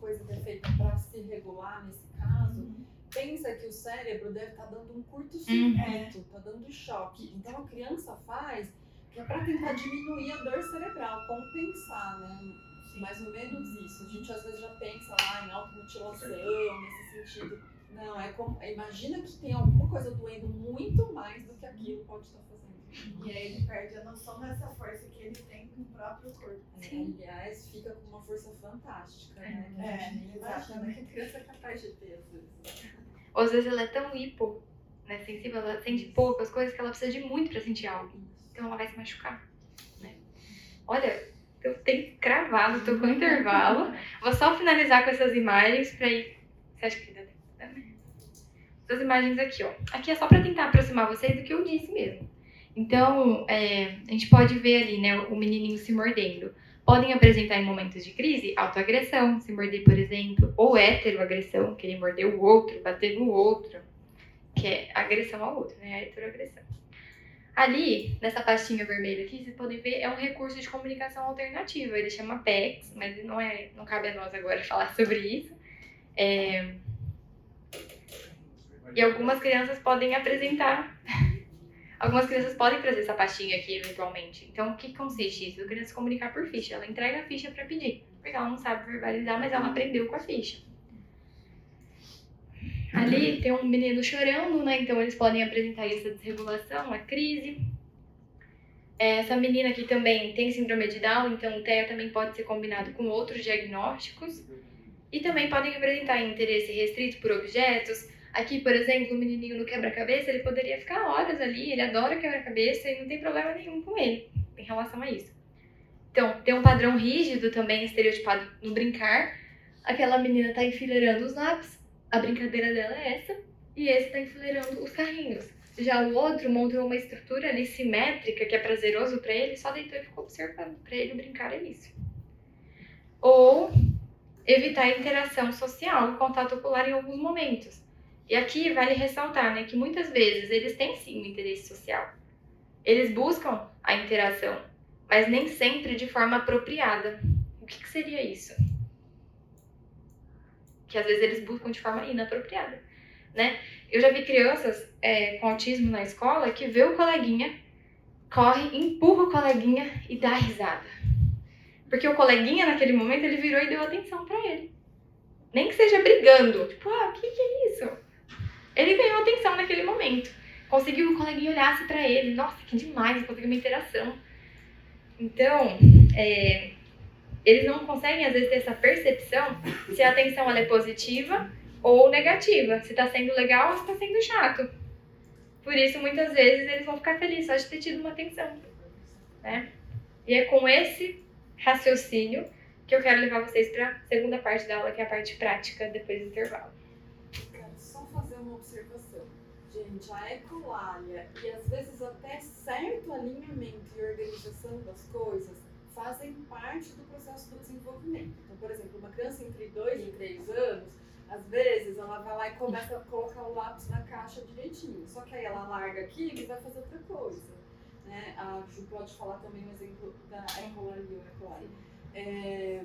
coisa que é feita para se regular nesse caso, pensa que o cérebro deve estar dando um curto-circuito, está dando choque. Então a criança faz que é para tentar diminuir a dor cerebral, compensar, né? Mais ou menos isso. A gente às vezes já pensa lá em automutilação, nesse sentido. Não, é como. Imagina que tem alguma coisa doendo muito mais do que aquilo pode estar fazendo.
E aí ele perde a noção dessa força que ele tem com o próprio corpo.
Aliás, fica com uma força fantástica, né?
É,
nem imagina
exatamente.
que a criança é capaz de ter, às vezes.
Ou às vezes ela é tão hipo, né, sensível, ela sente poucas coisas que ela precisa de muito pra sentir algo. Então ela vai se machucar. Né? Olha, eu tenho cravado, tô com intervalo. Vou só finalizar com essas imagens pra ir. Você acha que dá tempo? Essas imagens aqui, ó. Aqui é só pra tentar aproximar vocês do que eu disse mesmo. Então, é, a gente pode ver ali, né, o menininho se mordendo. Podem apresentar em momentos de crise autoagressão, se morder, por exemplo, ou heteroagressão, querer morder o outro, bater no outro, que é agressão ao outro, né, heteroagressão. Ali, nessa pastinha vermelha aqui, vocês podem ver, é um recurso de comunicação alternativa. Ele chama PEX, mas não, é, não cabe a nós agora falar sobre isso. É, e algumas crianças podem apresentar. Algumas crianças podem trazer essa pastinha aqui eventualmente. Então, o que consiste isso? A criança se comunicar por ficha. Ela entrega a ficha para pedir. Porque ela não sabe verbalizar, mas ela aprendeu com a ficha. Ali tem um menino chorando, né? Então eles podem apresentar essa desregulação, a crise. É, Essa menina aqui também tem síndrome de Down, então o TEA também pode ser combinado com outros diagnósticos. E também podem apresentar interesse restrito por objetos. Aqui, por exemplo, o menininho no quebra-cabeça, ele poderia ficar horas ali, ele adora quebra-cabeça e não tem problema nenhum com ele em relação a isso. Então, tem um padrão rígido também, estereotipado no brincar. Aquela menina tá enfileirando os lápis, a brincadeira dela é essa, e esse tá enfileirando os carrinhos. Já o outro montou uma estrutura ali simétrica, que é prazeroso para ele, só deitou e ficou observando. Para ele brincar é isso. Ou evitar a interação social, o contato ocular em alguns momentos. E aqui vale ressaltar né, que muitas vezes eles têm sim um interesse social. Eles buscam a interação, mas nem sempre de forma apropriada. O que, que seria isso? Que às vezes eles buscam de forma inapropriada. Né? Eu já vi crianças é, com autismo na escola que vê o coleguinha, corre, empurra o coleguinha e dá risada. Porque o coleguinha, naquele momento, ele virou e deu atenção pra ele. Nem que seja brigando. Tipo, ah, o que, que é isso? Ele ganhou atenção naquele momento. Conseguiu que o coleguinha olhasse pra ele. Nossa, que demais, conseguiu uma interação. Então, é, eles não conseguem, às vezes, ter essa percepção se a atenção ela é positiva ou negativa. Se tá sendo legal ou se tá sendo chato. Por isso, muitas vezes, eles vão ficar felizes só de ter tido uma atenção. Né? E é com esse raciocínio que eu quero levar vocês para a segunda parte da aula, que é a parte prática, depois do intervalo.
Gente, a ecolália e às vezes até certo alinhamento e organização das coisas fazem parte do processo do desenvolvimento. Então, por exemplo, uma criança entre 2 e 3 anos, às vezes ela vai lá e começa a colocar o lápis na caixa direitinho. Só que aí ela larga aqui e vai fazer outra coisa. Né? A Ju pode falar também um exemplo da ecolalia ou ecolalia. É,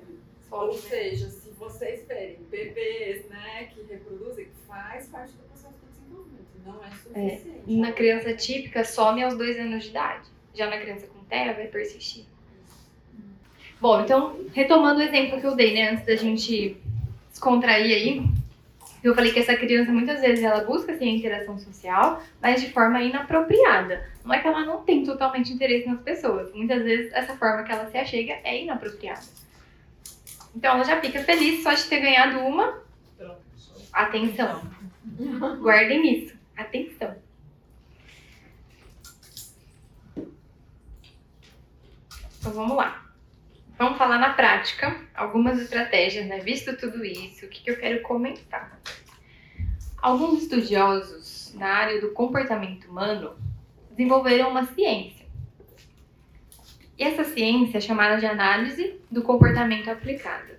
ou seja, se vocês verem bebês né, que reproduzem, faz parte do processo do é suficiente.
Na criança típica, some aos dois anos de idade. Já na criança com TEA, vai persistir. Bom, então, retomando o exemplo que eu dei, né, antes da gente descontrair aí, Eu falei que essa criança muitas vezes ela busca assim, a interação social, mas de forma inapropriada. Não é que ela não tem totalmente interesse nas pessoas. Muitas vezes essa forma que ela se achega é inapropriada. Então ela já fica feliz só de ter ganhado uma atenção. Guardem isso. Atenção. Então vamos lá. Vamos falar na prática algumas estratégias, né? Visto tudo isso, o que, que eu quero comentar? Alguns estudiosos na área do comportamento humano desenvolveram uma ciência. E essa ciência é chamada de análise do comportamento aplicado.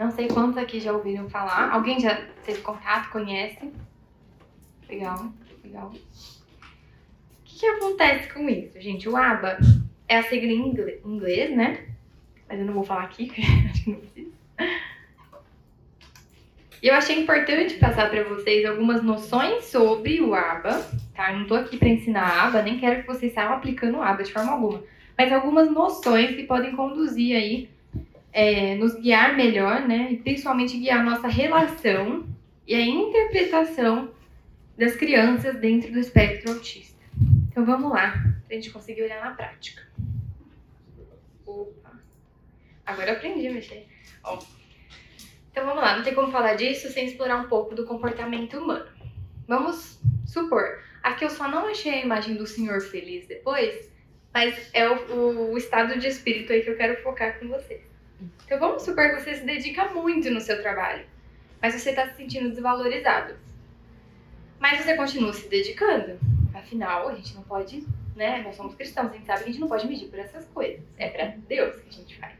Não sei quantos aqui já ouviram falar. Alguém já teve contato, conhece? Legal, legal. O que, que acontece com isso, gente? O ABA é a sigla em inglês, né? Mas eu não vou falar aqui, acho que não precisa. E eu achei importante passar para vocês algumas noções sobre o ABA, tá? Eu não tô aqui para ensinar ABA, nem quero que vocês saiam aplicando o ABA de forma alguma. Mas algumas noções que podem conduzir aí, é, nos guiar melhor, né? E principalmente guiar a nossa relação e a interpretação das crianças dentro do espectro autista. Então vamos lá, pra gente conseguir olhar na prática. Opa! Agora eu aprendi a mexer. Ó. Então vamos lá, não tem como falar disso sem explorar um pouco do comportamento humano. Vamos supor, aqui eu só não achei a imagem do senhor feliz depois, mas é o, o estado de espírito aí que eu quero focar com vocês. Então vamos supor que você se dedica muito no seu trabalho, mas você está se sentindo desvalorizado. Mas você continua se dedicando. Afinal, a gente não pode, né? Nós somos cristãos, a gente sabe que a gente não pode medir por essas coisas. É para Deus que a gente faz.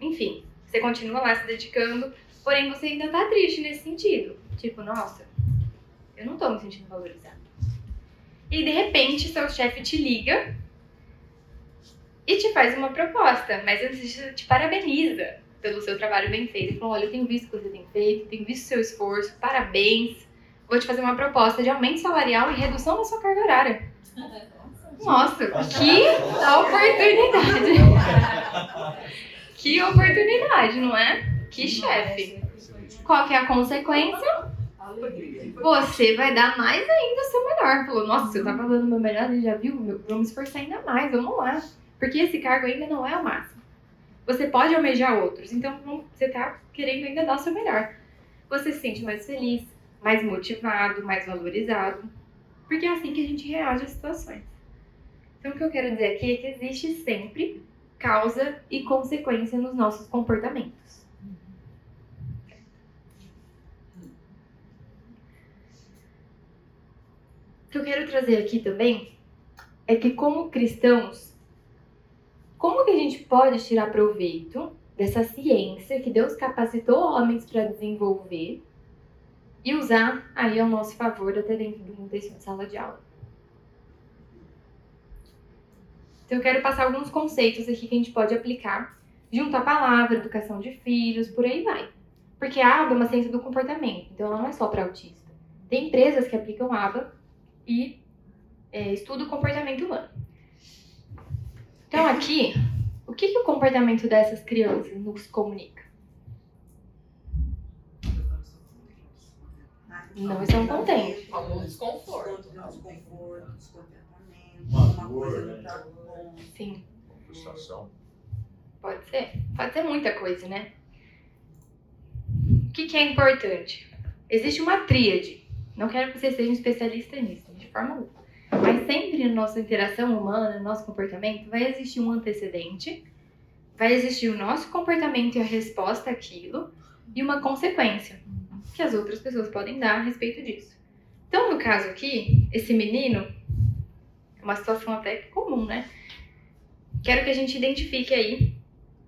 Enfim, você continua lá se dedicando, porém você ainda tá triste nesse sentido. Tipo, nossa, eu não tô me sentindo valorizado. E de repente seu chefe te liga e te faz uma proposta, mas antes disso te parabeniza pelo seu trabalho bem feito. Ele falou: olha, eu tenho visto o que você tem feito, tenho visto o seu esforço, parabéns. Vou te fazer uma proposta de aumento salarial e redução da sua carga horária. Nossa, que oportunidade! que oportunidade, não é? Que chefe. Qual que é a consequência? Você vai dar mais ainda o seu melhor. Falou, nossa, você tá falando o meu melhor, ele já viu? Me esforçar ainda mais, vamos lá. Porque esse cargo ainda não é o máximo. Você pode almejar outros, então você tá querendo ainda dar o seu melhor. Você se sente mais feliz, mais motivado, mais valorizado. Porque é assim que a gente reage às situações. Então, o que eu quero dizer aqui é que existe sempre causa e consequência nos nossos comportamentos. O que eu quero trazer aqui também é que, como cristãos, como que a gente pode tirar proveito dessa ciência que Deus capacitou homens para desenvolver e usar aí ao nosso favor até dentro do contexto de sala de aula? Então, eu quero passar alguns conceitos aqui que a gente pode aplicar junto à palavra, educação de filhos, por aí vai. Porque a ABA é uma ciência do comportamento, então ela não é só para autista. Tem empresas que aplicam ABA e é, estudam o comportamento humano. Então, aqui, o que, que o comportamento dessas crianças nos comunica? Não estão contentes.
Algum desconforto.
Desconforto, descontentamento,
Uma
coisa
né?
não tá bom.
Sim,
Frustração.
pode ser. Pode ser muita coisa, né? O que, que é importante? Existe uma tríade. Não quero que vocês sejam especialistas nisso, de forma alguma. Mas sempre na nossa interação humana, no nosso comportamento, vai existir um antecedente, vai existir o nosso comportamento e a resposta àquilo, e uma consequência que as outras pessoas podem dar a respeito disso. Então, no caso aqui, esse menino, é uma situação até comum, né? Quero que a gente identifique aí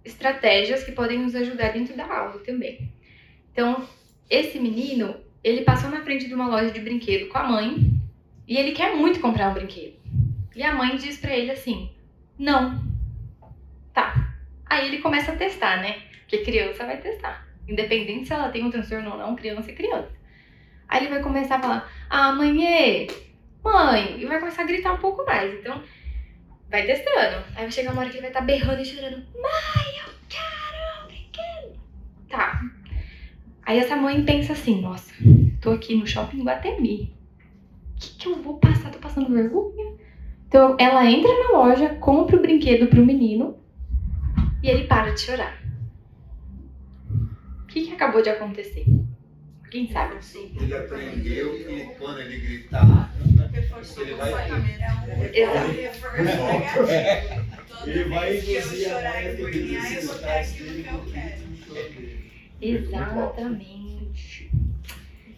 estratégias que podem nos ajudar dentro da aula também. Então, esse menino, ele passou na frente de uma loja de brinquedo com a mãe e ele quer muito comprar um brinquedo. E a mãe diz pra ele assim: "Não". Tá. Aí ele começa a testar, né? Porque criança vai testar. Independente se ela tem um transtorno ou não, criança é criança. Aí ele vai começar a falar: "Ah, mãe, mãe", e vai começar a gritar um pouco mais. Então, vai testando. Aí vai chegar uma hora que ele vai estar berrando e chorando: "Mãe, eu quero um brinquedo". Tá. Aí essa mãe pensa assim, nossa, tô aqui no shopping Guatemi. O que, que eu vou passar? Tô passando vergonha? Então ela entra na loja, compra o brinquedo pro menino e ele para de chorar. O que, que acabou de acontecer? Quem sabe?
Ele aprendeu que quando ele gritar, ele vai
Exato.
Ele induzir a mãe
e.
Exatamente.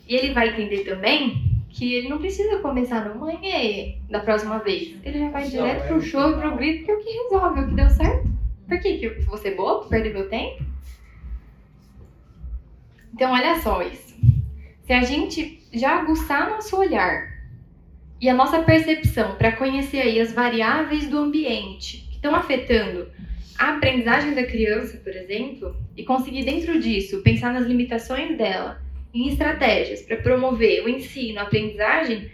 E ele vai entender também que ele não precisa começar no é da próxima vez. Ele já vai direto pro show e pro grito, que é o que resolve, é o que deu certo. Por que, que vou ser bobo, perder meu tempo? Então, olha só isso. Se a gente já aguçar nosso olhar e a nossa percepção para conhecer aí as variáveis do ambiente que estão afetando a aprendizagem da criança, por exemplo, e conseguir dentro disso pensar nas limitações dela, em estratégias para promover o ensino, a aprendizagem,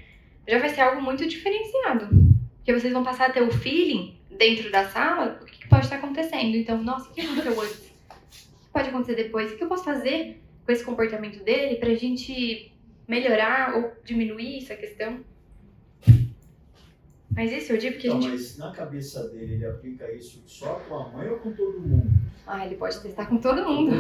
já vai ser algo muito diferenciado. Porque vocês vão passar a ter o feeling dentro da sala do que que pode estar acontecendo. Então, nossa, o que aconteceu antes? O que pode acontecer depois? O que eu posso fazer com esse comportamento dele para a gente melhorar ou diminuir essa questão? Mas isso eu digo a
Então,
gente.
mas na cabeça dele, ele aplica isso só com a mãe ou com todo mundo?
Ah, ele pode testar com todo mundo.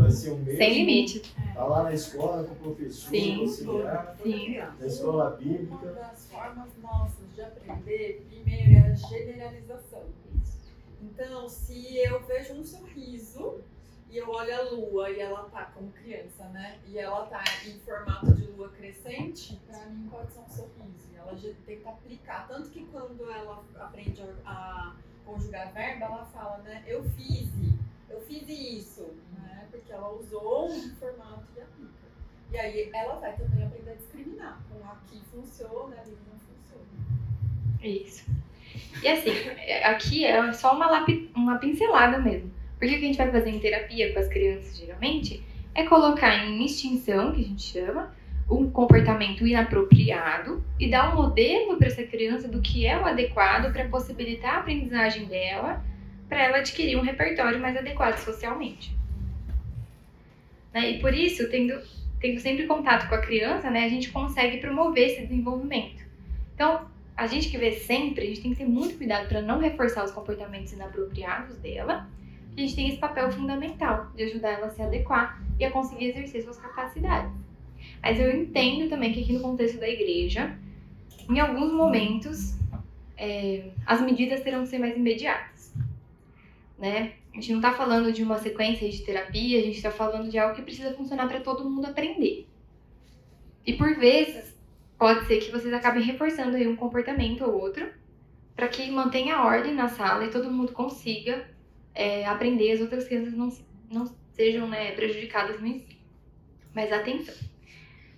Vai ser o mesmo.
Sem limite.
Tá lá na escola com o professor,
Sim.
auxiliar,
Sim.
na escola
Uma
bíblica.
das formas nossas de aprender, primeiro, é a generalização. Então, se eu vejo um sorriso e eu olho a lua e ela tá como criança, né? E ela tá em formato de lua crescente, pra mim pode ser um sorriso. E ela já tenta aplicar. Tanto que quando ela aprende a, a conjugar verbo, ela fala, né? Eu fiz, eu fiz isso, né? Porque ela usou um formato e aplica. E aí ela vai também aprender a discriminar com aqui funciona, ali não funciona.
Isso. E assim, aqui é só uma, lapi- uma pincelada mesmo. Porque o que a gente vai fazer em terapia com as crianças, geralmente, é colocar em extinção, que a gente chama, um comportamento inapropriado e dar um modelo para essa criança do que é o adequado para possibilitar a aprendizagem dela, para ela adquirir um repertório mais adequado socialmente. Né? E por isso, tendo, tendo sempre contato com a criança, né, a gente consegue promover esse desenvolvimento. Então, a gente que vê sempre, a gente tem que ter muito cuidado para não reforçar os comportamentos inapropriados dela. A gente tem esse papel fundamental de ajudar ela a se adequar e a conseguir exercer suas capacidades. Mas eu entendo também que aqui no contexto da igreja, em alguns momentos, é, as medidas terão que ser mais imediatas. Né? A gente não está falando de uma sequência de terapia, a gente está falando de algo que precisa funcionar para todo mundo aprender. E por vezes, pode ser que vocês acabem reforçando aí um comportamento ou outro para que mantenha a ordem na sala e todo mundo consiga é, aprender, as outras crianças não, não sejam né, prejudicadas no ensino. Mas atenção,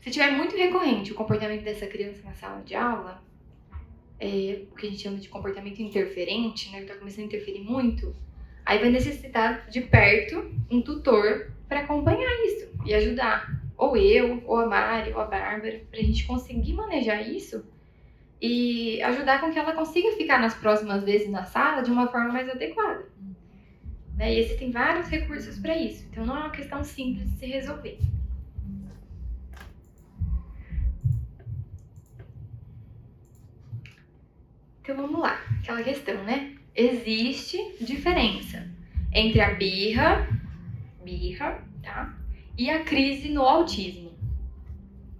se tiver muito recorrente o comportamento dessa criança na sala de aula, é, o que a gente chama de comportamento interferente, né, que está começando a interferir muito, aí vai necessitar de perto um tutor para acompanhar isso e ajudar ou eu, ou a Mari, ou a Bárbara, para a gente conseguir manejar isso e ajudar com que ela consiga ficar nas próximas vezes na sala de uma forma mais adequada. Né? E existem vários recursos para isso, então não é uma questão simples de se resolver. Então vamos lá, aquela questão, né? Existe diferença entre a birra, birra, tá? E a crise no autismo.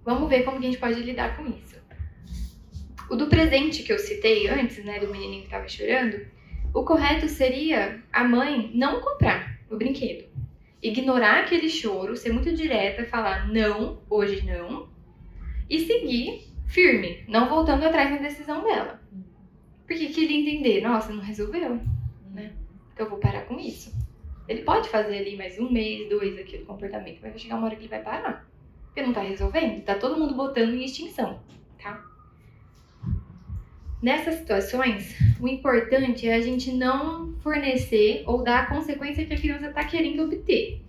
Vamos ver como que a gente pode lidar com isso. O do presente que eu citei antes, né, do menininho que estava chorando, o correto seria a mãe não comprar o brinquedo. Ignorar aquele choro, ser muito direta, falar não, hoje não, e seguir firme, não voltando atrás na decisão dela. Porque queria entender, nossa, não resolveu, né? Então eu vou parar com isso. Ele pode fazer ali mais um mês, dois aquele comportamento, mas vai chegar uma hora que ele vai parar. Porque não tá resolvendo, tá todo mundo botando em extinção, tá? Nessas situações, o importante é a gente não fornecer ou dar a consequência que a criança está querendo obter,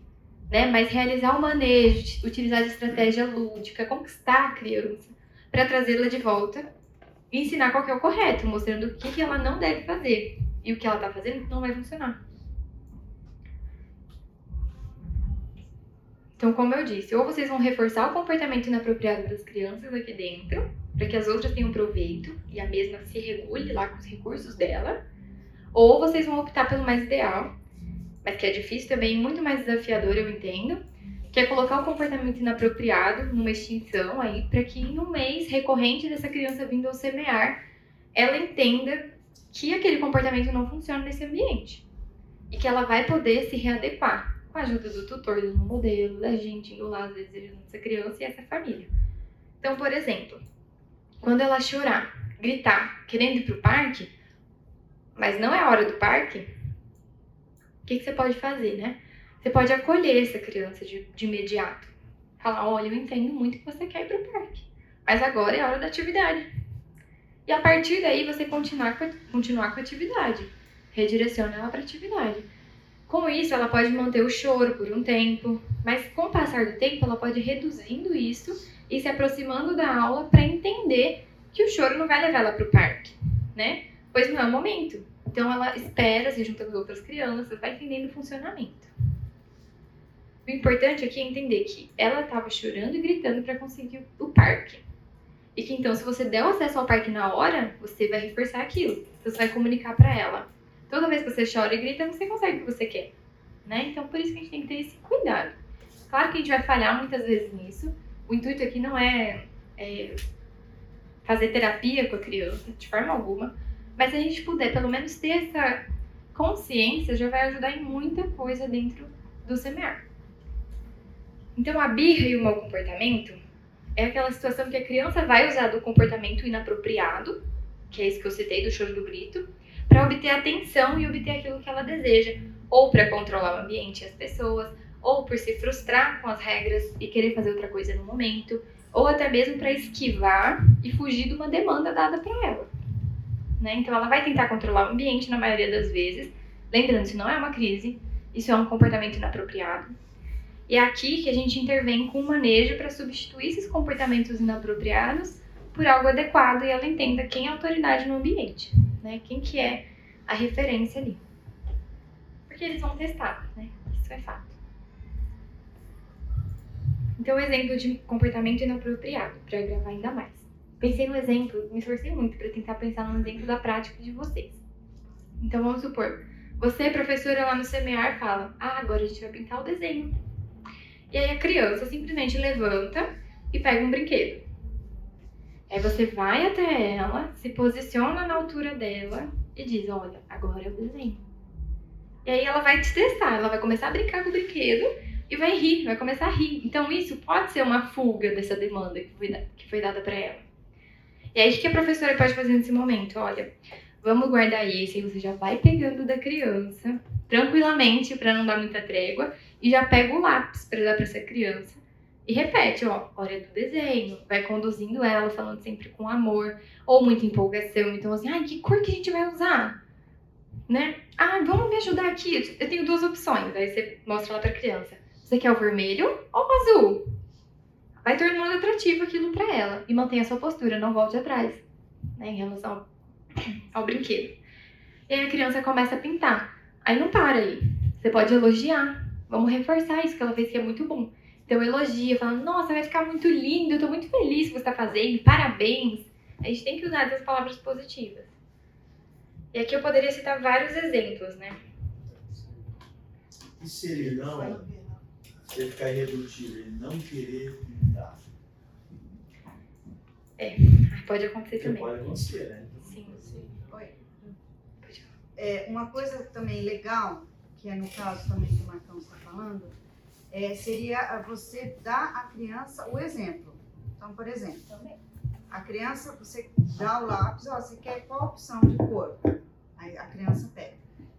né? Mas realizar o manejo, utilizar a estratégia lúdica, conquistar a criança para trazê-la de volta ensinar qual que é o correto, mostrando o que, que ela não deve fazer e o que ela está fazendo não vai funcionar. Então, como eu disse, ou vocês vão reforçar o comportamento inapropriado das crianças aqui dentro, para que as outras tenham proveito e a mesma se regule lá com os recursos dela, ou vocês vão optar pelo mais ideal, mas que é difícil também, muito mais desafiador, eu entendo, que é colocar o comportamento inapropriado numa extinção aí, para que em um mês recorrente dessa criança vindo ao semear, ela entenda que aquele comportamento não funciona nesse ambiente e que ela vai poder se readequar com a ajuda do tutor, do modelo, da gente indo lá às vezes ajudando essa criança e essa família. Então, por exemplo, quando ela chorar, gritar, querendo ir pro parque, mas não é hora do parque, o que, que você pode fazer, né? Você pode acolher essa criança de, de imediato. Falar, olha, eu entendo muito que você quer ir pro parque, mas agora é a hora da atividade. E a partir daí você continuar com a, continuar com a atividade. Redireciona ela para atividade. Com isso, ela pode manter o choro por um tempo, mas com o passar do tempo, ela pode ir reduzindo isso e se aproximando da aula para entender que o choro não vai levar ela para o parque, né? Pois não é o momento. Então ela espera, se junta com outras crianças, vai entendendo o funcionamento. O importante aqui é entender que ela estava chorando e gritando para conseguir o parque. E que então, se você der o acesso ao parque na hora, você vai reforçar aquilo. Então, você vai comunicar para ela. Toda vez que você chora e grita, você consegue o que você quer. Né? Então, por isso que a gente tem que ter esse cuidado. Claro que a gente vai falhar muitas vezes nisso. O intuito aqui não é, é fazer terapia com a criança, de forma alguma. Mas se a gente puder, pelo menos, ter essa consciência, já vai ajudar em muita coisa dentro do semear. Então, a birra e o mau comportamento é aquela situação que a criança vai usar do comportamento inapropriado, que é isso que eu citei do choro do grito, para obter atenção e obter aquilo que ela deseja, ou para controlar o ambiente e as pessoas, ou por se frustrar com as regras e querer fazer outra coisa no momento, ou até mesmo para esquivar e fugir de uma demanda dada para ela. Né? Então ela vai tentar controlar o ambiente na maioria das vezes, lembrando, isso não é uma crise, isso é um comportamento inapropriado. E é aqui que a gente intervém com um manejo para substituir esses comportamentos inapropriados por algo adequado e ela entenda quem é autoridade no ambiente, né? Quem que é a referência ali. Porque eles vão testar, né? Isso é fato. Então, exemplo de comportamento inapropriado, para gravar ainda mais. Pensei no exemplo, me esforcei muito para tentar pensar no exemplo da prática de vocês. Então, vamos supor, você, professora lá no semear, fala: Ah, agora a gente vai pintar o desenho. E aí a criança simplesmente levanta e pega um brinquedo. Aí você vai até ela, se posiciona na altura dela e diz: Olha, agora o desenho. E aí ela vai te testar, ela vai começar a brincar com o brinquedo e vai rir, vai começar a rir. Então isso pode ser uma fuga dessa demanda que foi, que foi dada para ela. E aí o que a professora pode fazer nesse momento? Olha, vamos guardar isso, aí você já vai pegando da criança tranquilamente para não dar muita trégua e já pega o lápis para dar para essa criança e repete, ó, hora do desenho, vai conduzindo ela, falando sempre com amor ou muita empolgação. Então assim, ai, que cor que a gente vai usar? Né? Ah, vamos me ajudar aqui. Eu tenho duas opções. Aí você mostra lá para criança. Você quer o vermelho ou o azul? Vai tornando atrativo aquilo para ela e mantenha a sua postura, não volte atrás, né, em relação ao, ao brinquedo. E aí a criança começa a pintar. Aí não para aí. Você pode elogiar. Vamos reforçar isso que ela fez que é muito bom. Então elogia, falando, nossa, vai ficar muito lindo, eu tô muito feliz que você está fazendo, parabéns. A gente tem que usar essas palavras positivas. E aqui eu poderia citar vários exemplos, né?
E se ele não, se ele ficar irredutível, ele não querer pintar?
É, pode acontecer também.
Pode acontecer, né?
Sim, sim.
Oi. É, uma coisa também legal, que é no caso também que o Marcão está falando, é, seria você dar à criança o exemplo. Então, por exemplo, a criança, você dá o lápis, ó, você quer qual opção de cor? Aí a criança pega.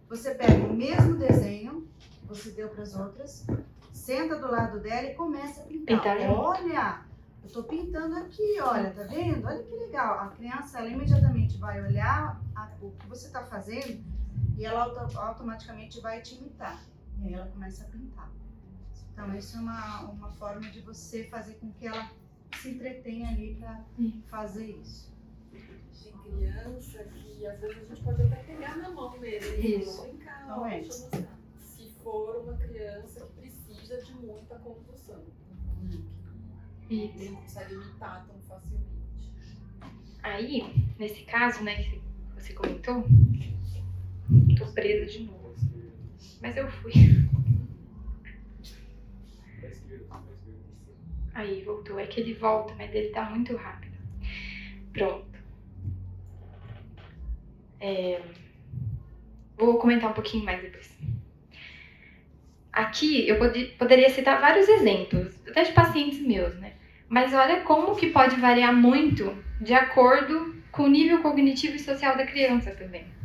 Você pega o mesmo desenho que você deu para as outras, senta do lado dela e começa a pintar.
Pintar junto.
olha, eu estou pintando aqui, olha, tá vendo? Olha que legal. A criança, ela imediatamente vai olhar a- o que você está fazendo e ela auto- automaticamente vai te imitar. E aí ela começa a pintar. Então, isso é uma, uma forma de você fazer com que ela se entretenha ali para fazer isso.
Tem criança que às vezes a gente pode até pegar na mão mesmo.
Isso.
Vem cá,
Então
ó,
é.
deixa eu mostrar. Se for uma criança que precisa de muita condução.
Isso.
Ele não consegue imitar tão facilmente.
Aí, nesse caso, né, que você comentou, tô presa de novo. Mas eu fui. Aí, voltou. É que ele volta, mas ele tá muito rápido. Pronto. É, Vou comentar um pouquinho mais depois. Aqui eu pode- poderia citar vários exemplos, até de pacientes meus, né? Mas olha como que pode variar muito de acordo com o nível cognitivo e social da criança também.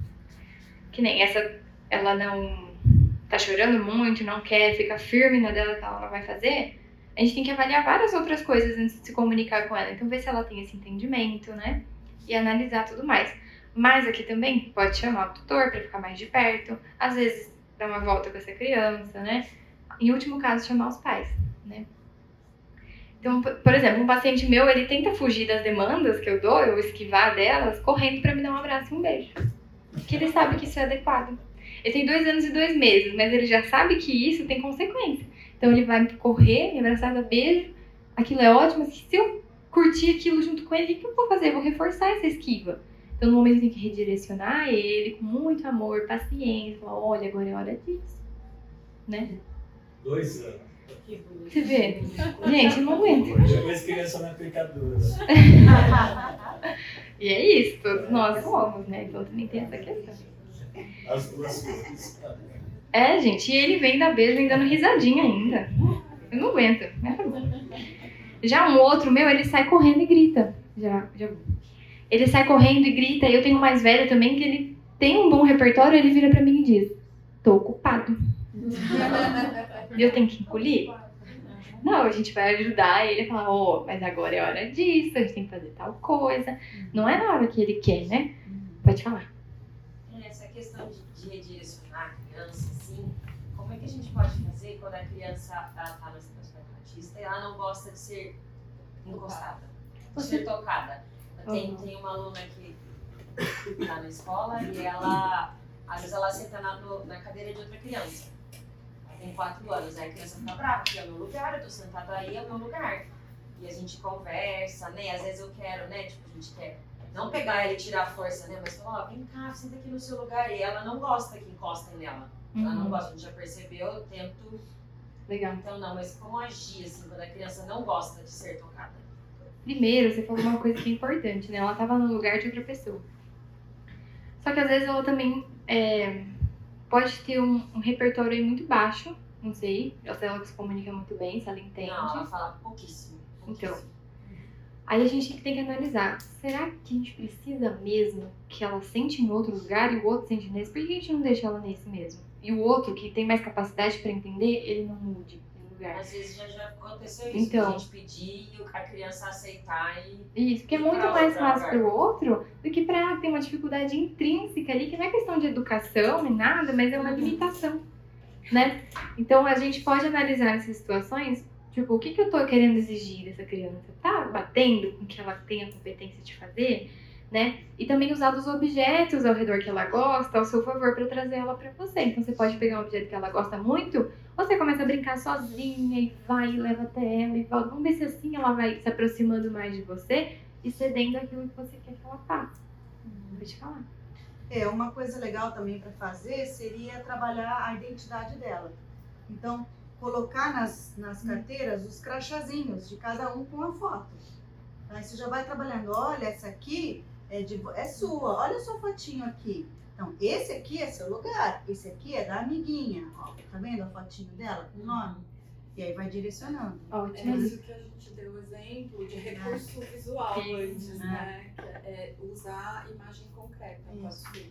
Que nem essa, ela não tá chorando muito, não quer, fica firme na dela que ela vai fazer. A gente tem que avaliar várias outras coisas antes de se comunicar com ela. Então, ver se ela tem esse entendimento, né? E analisar tudo mais. Mas aqui também pode chamar o tutor para ficar mais de perto. Às vezes, dar uma volta com essa criança, né? Em último caso, chamar os pais, né? Então, por exemplo, um paciente meu, ele tenta fugir das demandas que eu dou, eu esquivar delas, correndo para me dar um abraço e um beijo. Porque ele sabe que isso é adequado. Ele tem dois anos e dois meses, mas ele já sabe que isso tem consequência. Então ele vai correr, me abraçar, dar beijo. Aquilo é ótimo, mas se eu curtir aquilo junto com ele, o que eu vou fazer? Eu vou reforçar essa esquiva. Então no momento tem que redirecionar ele com muito amor, paciência, falar, olha, agora é hora disso. Né?
Dois anos.
Você vê? Gente, eu não aguento.
Depois criança não é pecadora.
E é isso, todos nós somos, né? Então também tem essa questão.
As duas coisas.
É, gente, e ele vem dar beijo vem dando risadinha ainda. Eu não aguento. Já um outro meu, ele sai correndo e grita. Já, já. Ele sai correndo e grita. E eu tenho um mais velho também que ele tem um bom repertório. Ele vira pra mim e diz: Tô ocupado. E eu tenho que engolir? Não, a gente vai ajudar ele a falar: Ô, mas agora é hora disso. A gente tem que fazer tal coisa. Não é na hora que ele quer, né? Pode falar.
Essa questão de, de redirecionar a criança, assim, como é que a gente pode fazer quando a criança está no aspecto autista e ela não gosta de ser encostada, de ser tocada? Tenho,
Uhum.
tenho uma aluna que está na escola e ela, às vezes ela senta na, no- na cadeira de outra criança. Tem quatro anos, aí a criança fica brava, porque é o meu lugar, eu tô sentada aí, é o meu lugar. E a gente conversa, né? Às vezes eu quero, né? Tipo, a gente quer não pegar ela e tirar a força, né? Mas falar, ó, vem cá, senta aqui no seu lugar. E ela não gosta que encostem nela. Ela não
Uhum.
gosta, a gente já percebeu, eu tento.
Legal.
Então não, mas como agir, assim, quando a criança não gosta de ser tocada?
Primeiro, você falou uma coisa que é importante, né? Ela tava no lugar de outra pessoa. Só que às vezes ela também é, pode ter um, um repertório aí muito baixo, não sei, ou se ela se comunica muito bem, se ela entende.
Não, ela fala pouquíssimo.
Então,
pouquíssimo.
aí a gente tem que analisar, será que a gente precisa mesmo que ela sente em outro lugar e o outro sente nesse? Por que a gente não deixa ela nesse mesmo? E o outro, que tem mais capacidade para entender, ele não mude de lugar.
Às vezes já, já aconteceu isso,
Então.
a gente pedir a criança aceitar e.
Isso, porque é muito mais fácil para o outro do que para ela tem uma dificuldade intrínseca ali, que não é questão de educação nem nada, mas é uma limitação, né? Então a gente pode analisar essas situações, tipo, o que, que eu tô querendo exigir dessa criança? Tá batendo com que ela tem a competência de fazer, né? E também usar dos objetos ao redor que ela gosta ao seu favor para trazer ela para você. Então você pode pegar um objeto que ela gosta muito, ou você começa a brincar sozinha e vai e leva até ela e volta. Vamos ver se assim ela vai se aproximando mais de você e cedendo aquilo que você quer que ela faça. Pode falar.
É, uma coisa legal também para fazer seria trabalhar a identidade dela. Então, colocar nas, nas carteiras os crachazinhos de cada um com a foto. Aí você já vai trabalhando, olha, essa aqui é, de, é sua, olha a sua fotinho aqui. Então, esse aqui é seu lugar, esse aqui é da amiguinha. Ó, tá vendo a fotinho dela com o nome? E aí vai direcionando.
É
Ótimo.
isso que a gente deu exemplo de recurso visual
Isso,
antes,
né?
né? Que é usar imagem concreta para.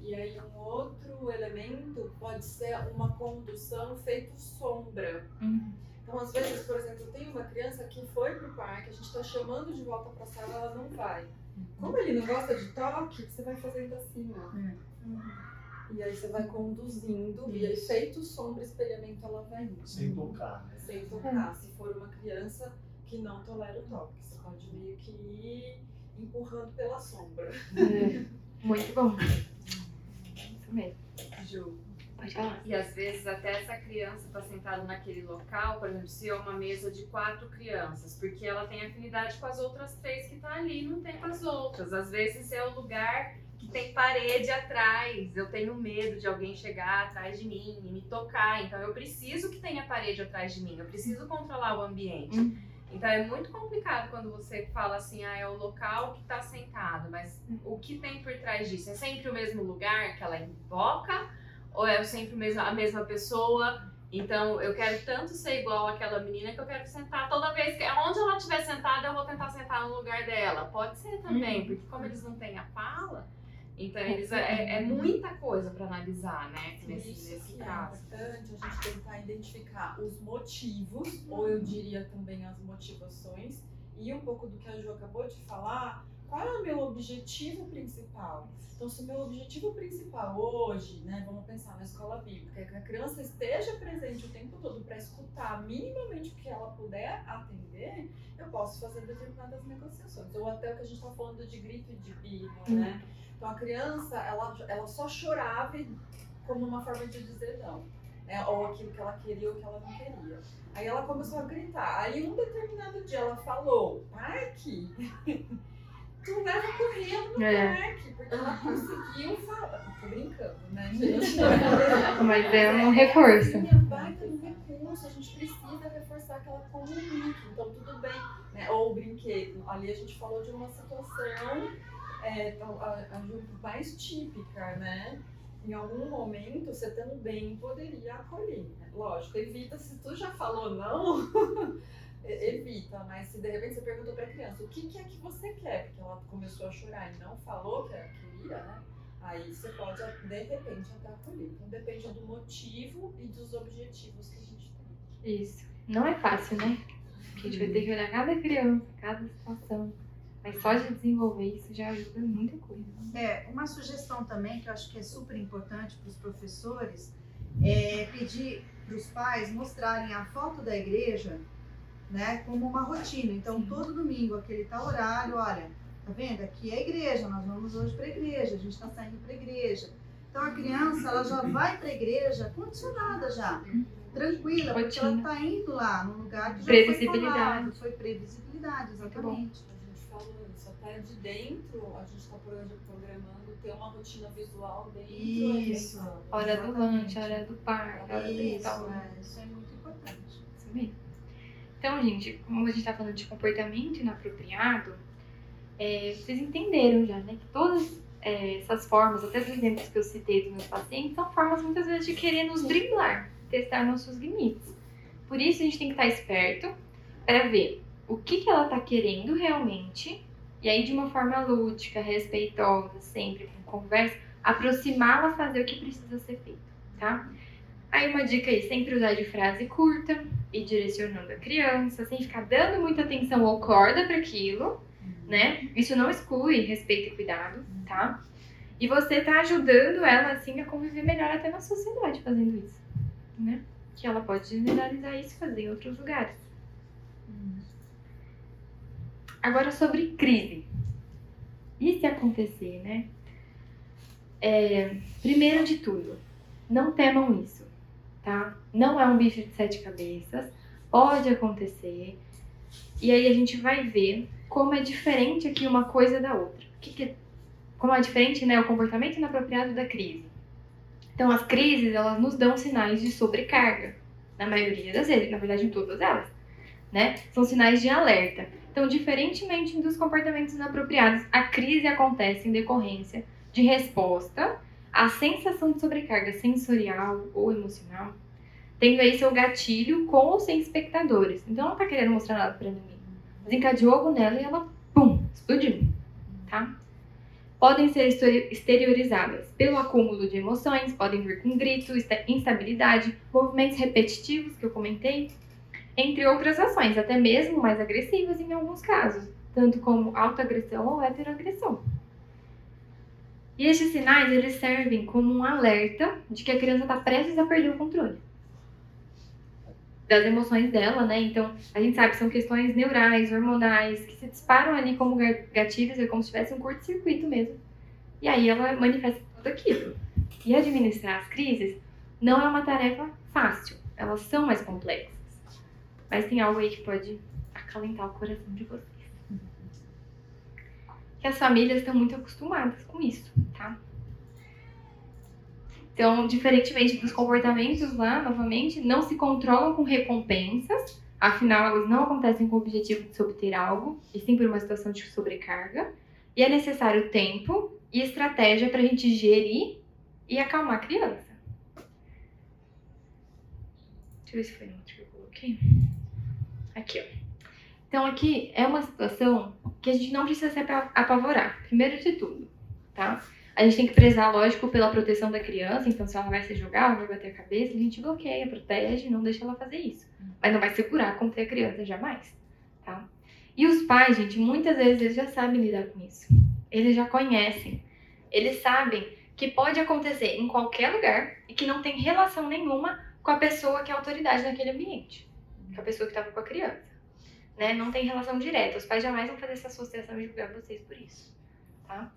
E aí um outro elemento pode ser uma condução feito sombra.
Uhum.
Então, às vezes, por exemplo, eu tenho uma criança que foi pro parque, a gente está chamando de volta para a sala, ela não vai. Como ele não gosta de toque, você vai fazendo assim, ó. E aí você vai conduzindo, e aí feito sombra, espelhamento, ela vai indo.
Sem tocar, né?
Sem tocar. Se for uma criança que não tolera o toque, você pode meio que ir empurrando pela sombra.
É, muito bom. Isso mesmo.
Ju.
Pode falar.
E às vezes até essa criança está sentada naquele local, por exemplo, se é uma mesa de quatro crianças, porque ela tem afinidade com as outras três que tá ali, não tem com as outras. Às vezes é o lugar que tem parede atrás. Eu tenho medo de alguém chegar atrás de mim e me tocar. Então eu preciso que tenha parede atrás de mim. Eu preciso controlar o ambiente. Então é muito complicado quando você fala assim, ah, é o local que está sentado, mas o que tem por trás disso? É sempre o mesmo lugar que ela invoca? Ou é sempre mesmo- a mesma pessoa? Então eu quero tanto ser igual àquela menina que eu quero sentar toda vez que. Onde ela estiver sentada, eu vou tentar sentar no lugar dela. Pode ser também,
Uhum.
porque como eles não têm a fala, então eles é, é muita coisa para analisar, né? Nesse,
isso
nesse
é
caso.
importante a gente tentar identificar os motivos, ou eu diria também as motivações, e um pouco do que a Ju acabou de falar, qual é o meu objetivo principal? Então, se o meu objetivo principal hoje, né, vamos pensar na escola bíblica, é que a criança esteja presente o tempo todo para escutar minimamente o que ela puder atender, eu posso fazer determinadas negociações. Ou até o que a gente está falando de grito e de birra, né? Então, a criança, ela, ela só chorava como uma forma de dizer não. Né? Ou aquilo que ela queria ou que ela não queria. Aí ela começou a gritar. Aí um determinado dia ela falou, parque, tu leva correndo no
É.
parque, porque ela conseguiu falar. Tô brincando, né, gente?
Mas é um.
Sim, é um baita de recurso, a gente precisa reforçar que ela. Então, tudo bem. Né? Ou o brinquedo. Ali a gente falou de uma situação é, então, a, a mais típica, né? Em algum momento, você também poderia acolher. Né? Lógico, evita, se tu já falou não, evita. Mas se de repente você perguntou pra criança, o que, que é que você quer? Porque ela começou a chorar e não falou que ela queria, né? Aí você pode, de repente, até acolher. Então depende do motivo e dos objetivos que a gente tem.
Isso. Não é fácil, né? Porque a gente vai ter que olhar cada criança, cada situação. Mas só de desenvolver isso já ajuda muita coisa.
É, uma sugestão também que eu acho que é super importante para os professores é pedir para os pais mostrarem a foto da igreja, né, como uma rotina. Então, todo domingo, aquele tal horário, olha, tá vendo? Aqui é a igreja, nós vamos hoje para a igreja, a gente está saindo para a igreja. Então, a criança, ela já vai para a igreja condicionada já, tranquila, porque ela
Rotina.
está indo lá num lugar que já foi
Previsibilidade.
falado, foi previsibilidade, exatamente.
A gente falou isso, até de dentro a gente está programando ter uma rotina visual dentro
Isso.
da refeição.
Hora do lanche, hora do parque, hora do
Isso, é, isso é muito importante.
Isso mesmo. Então, gente, como a gente tá falando de comportamento inapropriado, é, vocês entenderam já, né? Que todas é, essas formas, até os exemplos que eu citei dos meus pacientes, são formas muitas vezes de querer nos driblar, testar nossos limites. Por isso a gente tem que estar esperto para ver o que, que ela tá querendo realmente, e aí de uma forma lúdica, respeitosa, sempre com conversa, aproximá-la a fazer o que precisa ser feito, tá? Aí uma dica aí, sempre usar de frase curta e direcionando a criança, sem ficar dando muita atenção ou corda para aquilo, né? Isso não exclui respeito e cuidado, tá? E você tá ajudando ela assim a conviver melhor até na sociedade fazendo isso, né? Que ela pode generalizar isso e fazer em outros lugares. Agora sobre crise. E se acontecer, né? É, primeiro de tudo, não temam isso, tá? Não é um bicho de sete cabeças, pode acontecer. E aí a gente vai ver como é diferente aqui uma coisa da outra. O que que é- como é diferente, né, o comportamento inapropriado da crise. Então as crises, elas nos dão sinais de sobrecarga, na maioria das vezes, na verdade em todas elas, né? São sinais de alerta. Então, diferentemente dos comportamentos inapropriados, a crise acontece em decorrência de resposta à sensação de sobrecarga sensorial ou emocional, tendo aí seu gatilho com ou sem espectadores. Então, ela não tá querendo mostrar nada pra ninguém. Desencadeou algo nela e ela, pum, explodiu, tá? Podem ser exterior- exteriorizadas pelo acúmulo de emoções, podem vir com grito, instabilidade, movimentos repetitivos que eu comentei, entre outras ações, até mesmo mais agressivas em alguns casos, tanto como autoagressão ou heteroagressão. E estes sinais, eles servem como um alerta de que a criança está prestes a perder o controle das emoções dela, né? Então, a gente sabe que são questões neurais, hormonais, que se disparam ali como ga- gatilhos, é como se tivesse um curto-circuito mesmo. E aí ela manifesta tudo aquilo. E administrar as crises não é uma tarefa fácil, elas são mais complexas. Mas tem algo aí que pode acalentar o coração de vocês. Que as famílias estão muito acostumadas com isso, tá? Então, diferentemente dos comportamentos lá, novamente, não se controlam com recompensas, afinal, elas não acontecem com o objetivo de se obter algo, e sim por uma situação de sobrecarga. E é necessário tempo e estratégia para a gente gerir e acalmar a criança. Deixa eu ver se foi no outro que eu coloquei. Aqui, ó. Então, aqui é uma situação que a gente não precisa se apavorar, primeiro de tudo, tá? A gente tem que prezar, lógico, pela proteção da criança, então se ela vai se jogar, vai bater a cabeça, a gente bloqueia, protege, não deixa ela fazer isso. Mas não vai segurar contra a criança jamais, tá? E os pais, gente, muitas vezes eles já sabem lidar com isso. Eles já conhecem. Eles sabem que pode acontecer em qualquer lugar e que não tem relação nenhuma com a pessoa que é autoridade naquele ambiente, com a pessoa que estava com a criança. Né? Não tem relação direta. Os pais jamais vão fazer essa associação e julgar vocês por isso, tá?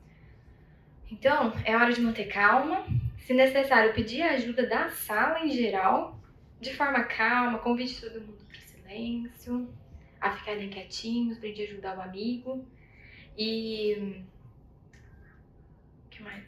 Então, é hora de manter calma. Se necessário, pedir a ajuda da sala em geral, de forma calma, convide todo mundo para silêncio, a ficarem quietinhos, gente ajudar o amigo. E. O que mais?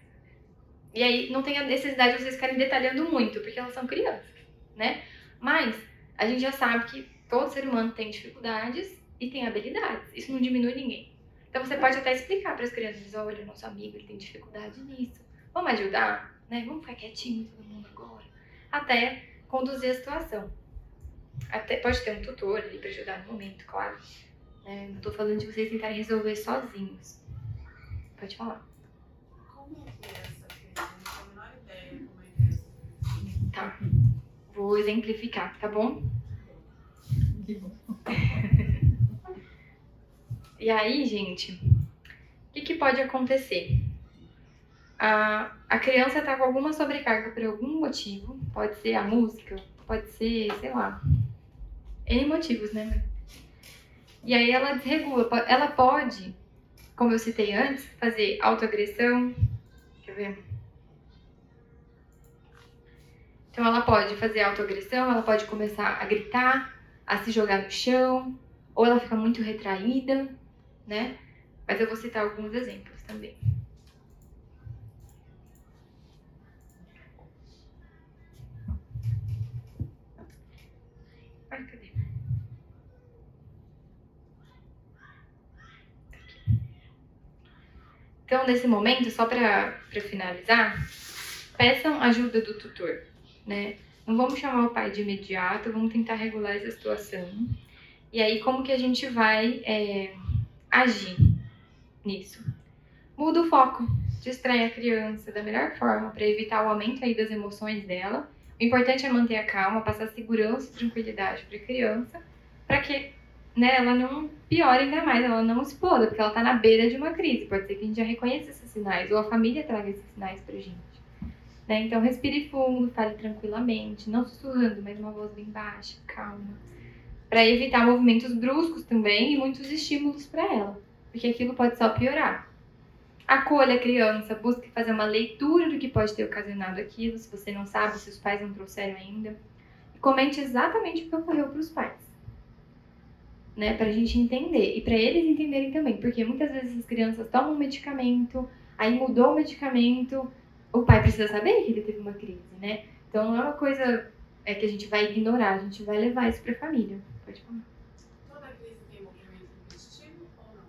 E aí, não tem a necessidade de vocês ficarem detalhando muito, porque elas são crianças, né? Mas, a gente já sabe que todo ser humano tem dificuldades e tem habilidades. Isso não diminui ninguém. Então você pode até explicar para as crianças, olha, nosso amigo ele tem dificuldade nisso. Vamos ajudar, né? Vamos ficar quietinho todo mundo agora. Até conduzir a situação. Até pode ter um tutor ali para ajudar no momento, claro. É, não estou falando de vocês tentarem resolver sozinhos. Pode falar.
Como é que é essa questão? Não tenho a menor ideia como é que é essa
Tá. Vou exemplificar, tá bom?
Que bom.
E aí, gente, o que, que pode acontecer? A, a criança tá com alguma sobrecarga por algum motivo, pode ser a música, pode ser, sei lá, N motivos, né? E aí ela desregula, ela pode, como eu citei antes, fazer autoagressão, quer ver? Então ela pode fazer autoagressão, ela pode começar a gritar, a se jogar no chão, ou ela fica muito retraída, né? Mas eu vou citar alguns exemplos também. Então, nesse momento, só para finalizar, peçam ajuda do tutor, né? Não vamos chamar o pai de imediato, vamos tentar regular essa situação. E aí, como que a gente vai é, agir nisso? Muda o foco, distrai a criança da melhor forma para evitar o aumento aí das emoções dela. O importante é manter a calma, passar segurança e tranquilidade para a criança, para que né, ela não piore ainda mais, ela não exploda, porque ela está na beira de uma crise. Pode ser que a gente já reconheça esses sinais, ou a família traga esses sinais pra gente. Né? Então, respire fundo, fale tranquilamente, não sussurrando, mas uma voz bem baixa, calma. Para evitar movimentos bruscos também e muitos estímulos para ela, porque aquilo pode só piorar. Acolha a criança, busque fazer uma leitura do que pode ter ocasionado aquilo, se você não sabe, se os pais não trouxeram ainda. E comente exatamente o que ocorreu para os pais né, pra gente entender e para eles entenderem também, porque muitas vezes as crianças tomam medicamento, aí mudou o medicamento, o pai precisa saber que ele teve uma crise, né? Então não é uma coisa é que a gente vai ignorar, a gente vai levar isso pra família. Pode falar.
Toda crise tem movimento repetitivo ou não?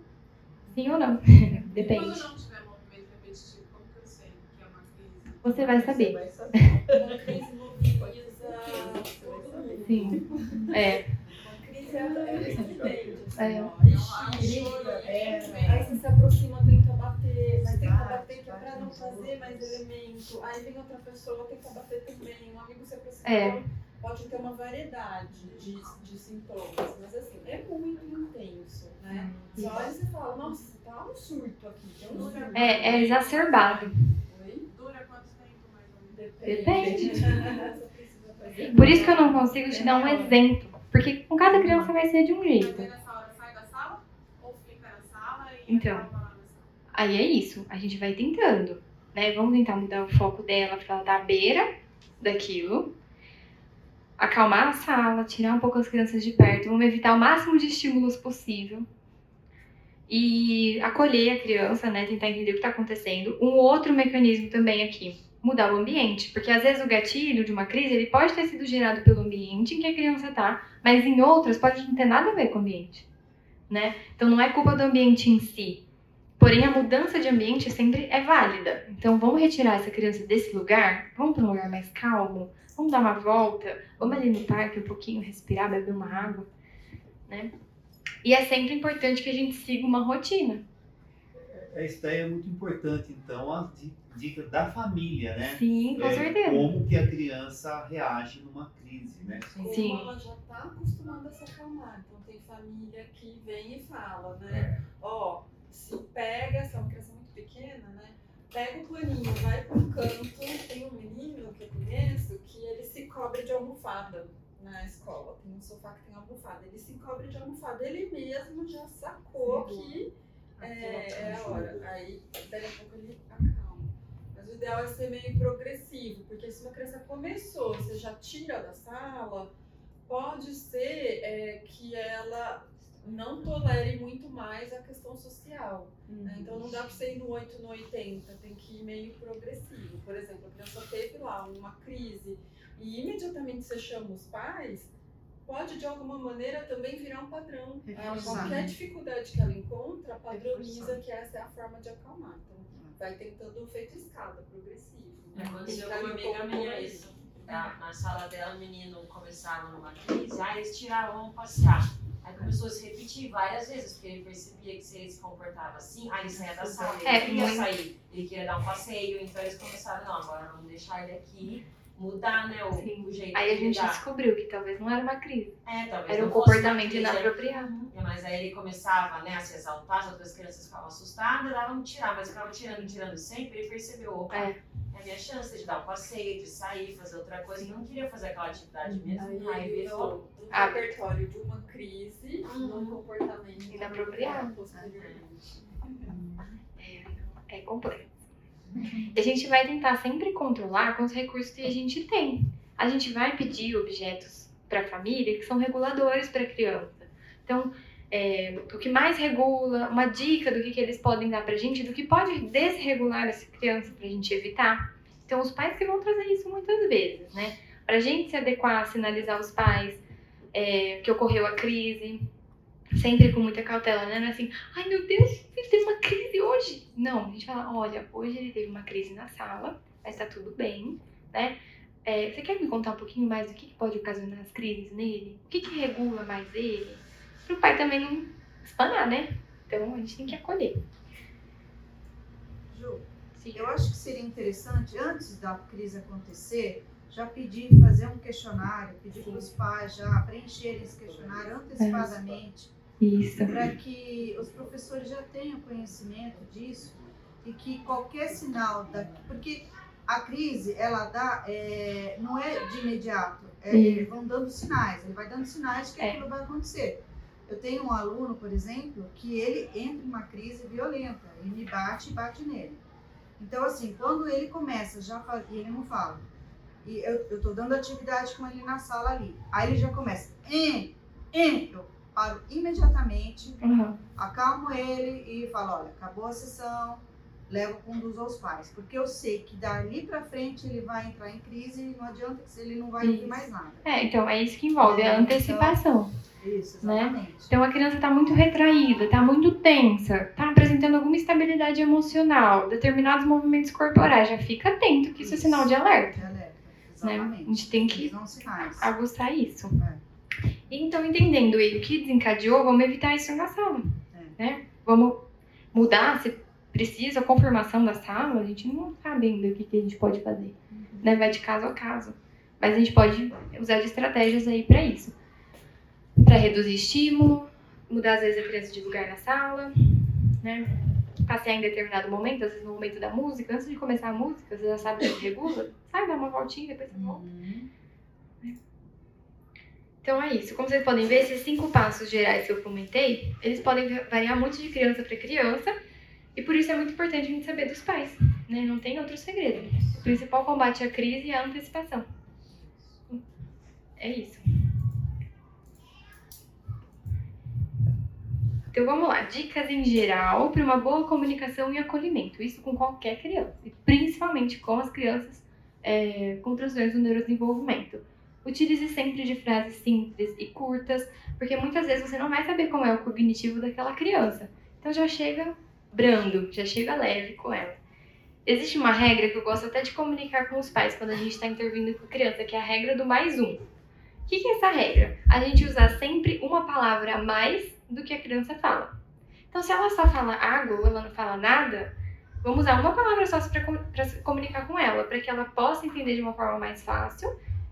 Sim ou não?
E
Depende.
quando não tiver movimento repetitivo, como que eu sei que é uma crise?
Você vai saber.
Uma crise mobiliza.
Sim. É.
Uma crise é é assim,
É.
ó, Ixi, grita, é. Aí você se aproxima, tenta bater, mas tenta bater que é pra não fazer mais elemento. Aí vem outra pessoa, tenta bater também. Um amigo se aproxima.
É.
Pode ter uma variedade de, de sintomas, mas assim, é muito intenso, né? Você olha e você fala, nossa, tá um surto aqui. Tem um surto.
É, é exacerbado.
Oi?
Dura quanto tempo mais ou menos?
Depende.
Você precisa fazer.
Por isso que eu não consigo te dar um exemplo. Porque com cada criança vai ser de um
Mas
jeito.
aí nessa hora sai da sala ou fica na sala e
Então.
acaba lá na sala?
Aí é isso, a gente vai tentando, né? Vamos tentar mudar o foco dela, porque ela tá à beira, daquilo, acalmar a sala, tirar um pouco as crianças de perto, vamos evitar o máximo de estímulos possível e acolher a criança, né, tentar entender o que está acontecendo. Um outro mecanismo também aqui, mudar o ambiente, porque às vezes o gatilho de uma crise ele pode ter sido gerado pelo ambiente em que a criança está, mas em outras pode não ter nada a ver com o ambiente, né? Então não é culpa do ambiente em si. Porém, a mudança de ambiente sempre é válida. Então, vamos retirar essa criança desse lugar, vamos para um lugar mais calmo, vamos dar uma volta, vamos ali no parque um pouquinho, respirar, beber uma água, né? E é sempre importante que a gente siga uma rotina.
Isso daí é muito importante, então, a di- dica da família, né?
Sim, com
É,
certeza.
Como que a criança reage numa crise, né?
Como
Sim.
ela já está acostumada a se acalmar. Então tem família que vem e fala, né? Ó, se pega, se é uma criança muito pequena, né? Pega o paninho, vai para um canto. Tem um menino que eu conheço que ele se cobre de almofada na escola. Tem um sofá que tem almofada. Ele se cobre de almofada. Ele mesmo já sacou que é, é a hora. Aí, daqui a pouco ele acalma. Mas o ideal é ser meio progressivo, porque se uma criança começou, você já tira da sala, pode ser é, que ela não tolere muito mais a questão social. né? Então não dá pra você ir no 8 no 80, tem que ir meio progressivo. Por exemplo, a criança teve lá uma crise e imediatamente você chama os pais, pode de alguma maneira também virar um padrão. Ela,
Reforçar.
qualquer dificuldade que ela encontra, padroniza que essa é a forma de acalmar. Então vai tentando um feito escada, progressivo. né?
Aconteceu
Ficar
com uma
um
amiga minha isso. Na, na sala dela, o menino começava numa crise, aí eles tiravam, vamos passear. Aí começou a se repetir várias vezes, porque ele percebia que se ele se comportava assim, aí ele saía da sala, ele
É,
queria
muito-
sair, ele queria dar um passeio, então eles começaram, não, agora vamos deixar ele aqui, mudar, né, o, o jeito
Aí a gente descobriu que talvez não era uma crise.
É, talvez
Era um comportamento
crise,
inapropriado.
Uhum. Mas aí ele começava né, a se exaltar, as outras crianças ficavam assustadas, dava um tirar, mas ficava tirando, tirando sempre, ele percebeu, opa,
É.
é a minha chance de dar um passeio, de sair, fazer outra coisa, e não queria fazer aquela atividade mesmo, aí
Aí
virou
do
Ah.
repertório de uma crise num comportamento
Inapropriado.
posteriormente.
É complexo. E a gente vai tentar sempre controlar com os recursos que a gente tem. A gente vai pedir objetos para a família que são reguladores para a criança. Então, é, o que mais regula, uma dica do que, que eles podem dar para a gente, do que pode desregular essa criança para a gente evitar. Então, os pais que vão trazer isso muitas vezes, né? Para a gente se adequar, sinalizar os pais é, que ocorreu a crise, sempre com muita cautela, né? Não é assim, ai meu Deus, ele teve uma crise hoje. Não, a gente fala, olha, hoje ele teve uma crise na sala, mas tá tudo bem, né? É, você quer me contar um pouquinho mais do que pode ocasionar as crises nele? O que, que regula mais ele? Para o pai também não espanar, né? Então a gente tem que acolher.
Ju,
Sim.
eu acho que seria interessante, antes da crise acontecer, já pedir, fazer um questionário, pedir para os pais já preencherem esse questionário antecipadamente,
Isso.
para que os professores já tenham conhecimento disso e que qualquer sinal da. Porque a crise, ela dá, é, não é de imediato, é, eles vão dando sinais, ele vai dando sinais que
É.
aquilo vai acontecer. Eu tenho um aluno, por exemplo, que ele entra em uma crise violenta, ele me bate e bate nele. Então, assim, quando ele começa já faz, e ele não fala, e eu, eu tô dando atividade com ele na sala ali, aí ele já começa, em, em, eu paro imediatamente,
Uhum.
acalmo ele e falo, olha, acabou a sessão, levo conduz aos pais, porque eu sei que dali pra frente ele vai entrar em crise e não adianta que ele não vai ouvir
Isso.
mais nada.
É, então é isso que envolve a
Então,
antecipação.
Isso,
né?
exatamente.
Então a criança está muito retraída, está muito tensa, está apresentando alguma instabilidade emocional, determinados movimentos corporais. Já fica atento que isso, é sinal de alerta.
De alerta,
Né?
exatamente.
A gente tem que aguçar isso.
É.
Então, entendendo o que desencadeou, vamos evitar isso na sala.
É.
Né? Vamos mudar, se precisa, a confirmação da sala, a gente não sabe ainda o que, que a gente pode fazer. Né? Vai de caso a caso. Mas a gente pode usar de estratégias aí para isso. Para reduzir estímulo, mudar às vezes a criança de lugar na sala, né? Passear em determinado momento, às vezes no momento da música, antes de começar a música, você já sabe que regula, sai, dá uma voltinha, depois você volta. Então é isso. Como vocês podem ver, esses cinco passos gerais que eu comentei, eles podem variar muito de criança para criança, e por isso é muito importante a gente saber dos pais. Né? Não tem outro segredo. O principal combate à crise é a antecipação. É isso. Então vamos lá, dicas em geral para uma boa comunicação e acolhimento. Isso com qualquer criança, e principalmente com as crianças é, com transtornos do neurodesenvolvimento. Utilize sempre de frases simples e curtas, porque muitas vezes você não vai saber como é o cognitivo daquela criança. Então já chega brando, já chega leve com ela. Existe uma regra que eu gosto até de comunicar com os pais quando a gente está intervindo com a criança, que é a regra do mais um. O que, que é essa regra? A gente usar sempre uma palavra a mais do que a criança fala. Então, se ela só fala água ou ela não fala nada, vamos usar uma palavra só para comunicar com ela, para que ela possa entender de uma forma mais fácil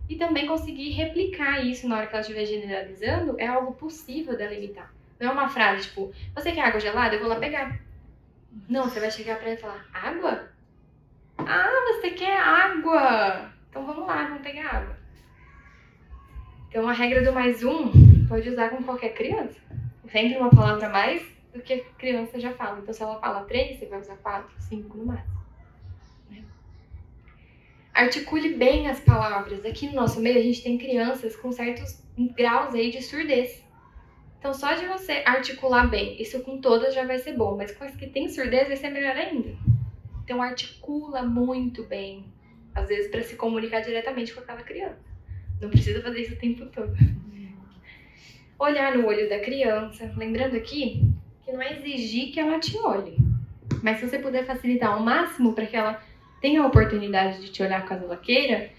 e também conseguir replicar isso na hora que ela estiver generalizando, é algo possível dela imitar. Não é uma frase tipo, você quer água gelada? Eu vou lá pegar. Não, você vai chegar para ela e falar, água? Ah, você quer água! Então vamos lá, vamos pegar água. Então a regra do mais um pode usar com qualquer criança sempre uma palavra mais do que a criança já fala. Então, se ela fala três, você vai usar quatro, cinco no máximo. Né? Articule bem as palavras. Aqui no nosso meio, a gente tem crianças com certos graus aí de surdez. Então, só de você articular bem, isso com todas já vai ser bom, mas com as que tem surdez vai ser melhor ainda. Então, articula muito bem, às vezes, para se comunicar diretamente com aquela criança. Não precisa fazer isso o tempo todo olhar no olho da criança. Lembrando aqui que não é exigir que ela te olhe, mas se você puder facilitar ao máximo para que ela tenha a oportunidade de te olhar caso ela queira,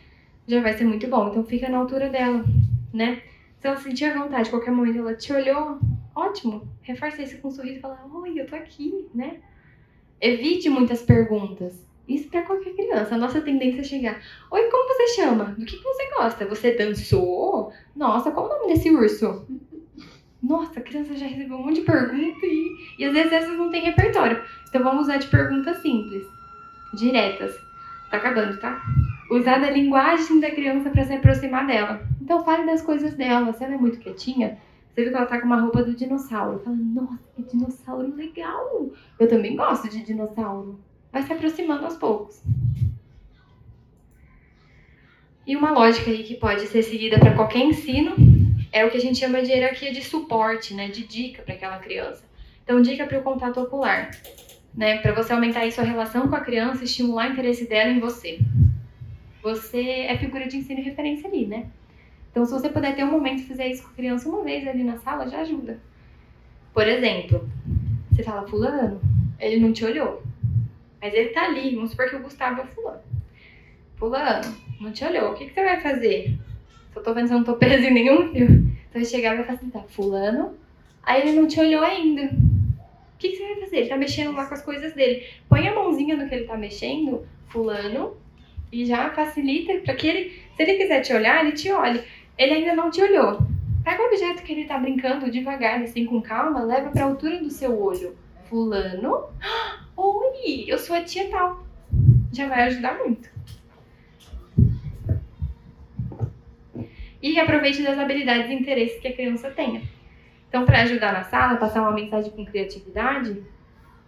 já vai ser muito bom. Então fica na altura dela, né? Se ela sentir a vontade, qualquer momento ela te olhou, ótimo. Reforça isso com um sorriso e fala: Oi, eu tô aqui, né? Evite muitas perguntas. Isso para qualquer criança. A nossa tendência é chegar: Oi, como você chama? Do que, que você gosta? Você dançou? Nossa, qual o nome desse urso? Nossa, a criança já recebeu um monte de perguntas e, e às vezes essas não têm repertório. Então vamos usar de perguntas simples, diretas. Tá acabando, tá? Usar da linguagem da criança para se aproximar dela. Então fale das coisas dela. Se ela é muito quietinha, você viu que ela tá com uma roupa do dinossauro. Fala, nossa, que dinossauro legal! Eu também gosto de dinossauro. Vai se aproximando aos poucos. E uma lógica aí que pode ser seguida para qualquer ensino é o que a gente chama de hierarquia de suporte, né, de dica para aquela criança. Então, dica para o contato ocular, né, para você aumentar aí sua relação com a criança, estimular o interesse dela em você. Você é figura de ensino e referência ali, né? Então, se você puder ter um momento e fizer isso com a criança uma vez ali na sala, já ajuda. Por exemplo, você fala, fulano, ele não te olhou, mas ele tá ali, vamos supor que o Gustavo é fulano. Fulano, não te olhou, o que, que você vai fazer? eu tô vendo que eu não tô preso em nenhum fio. Então eu chegar e vai facilitar. Fulano, aí ele não te olhou ainda. O que, que, você vai fazer? Ele tá mexendo lá com as coisas dele. Põe a mãozinha no que ele tá mexendo, fulano, e já facilita para que ele, se ele quiser te olhar, ele te olhe. Ele ainda não te olhou. Pega o objeto que ele tá brincando devagar, assim, com calma, leva pra altura do seu olho. Fulano, oi, eu sou a tia tal. Já vai ajudar muito. e aproveite das habilidades e interesses que a criança tenha. Então, para ajudar na sala, passar uma mensagem com criatividade,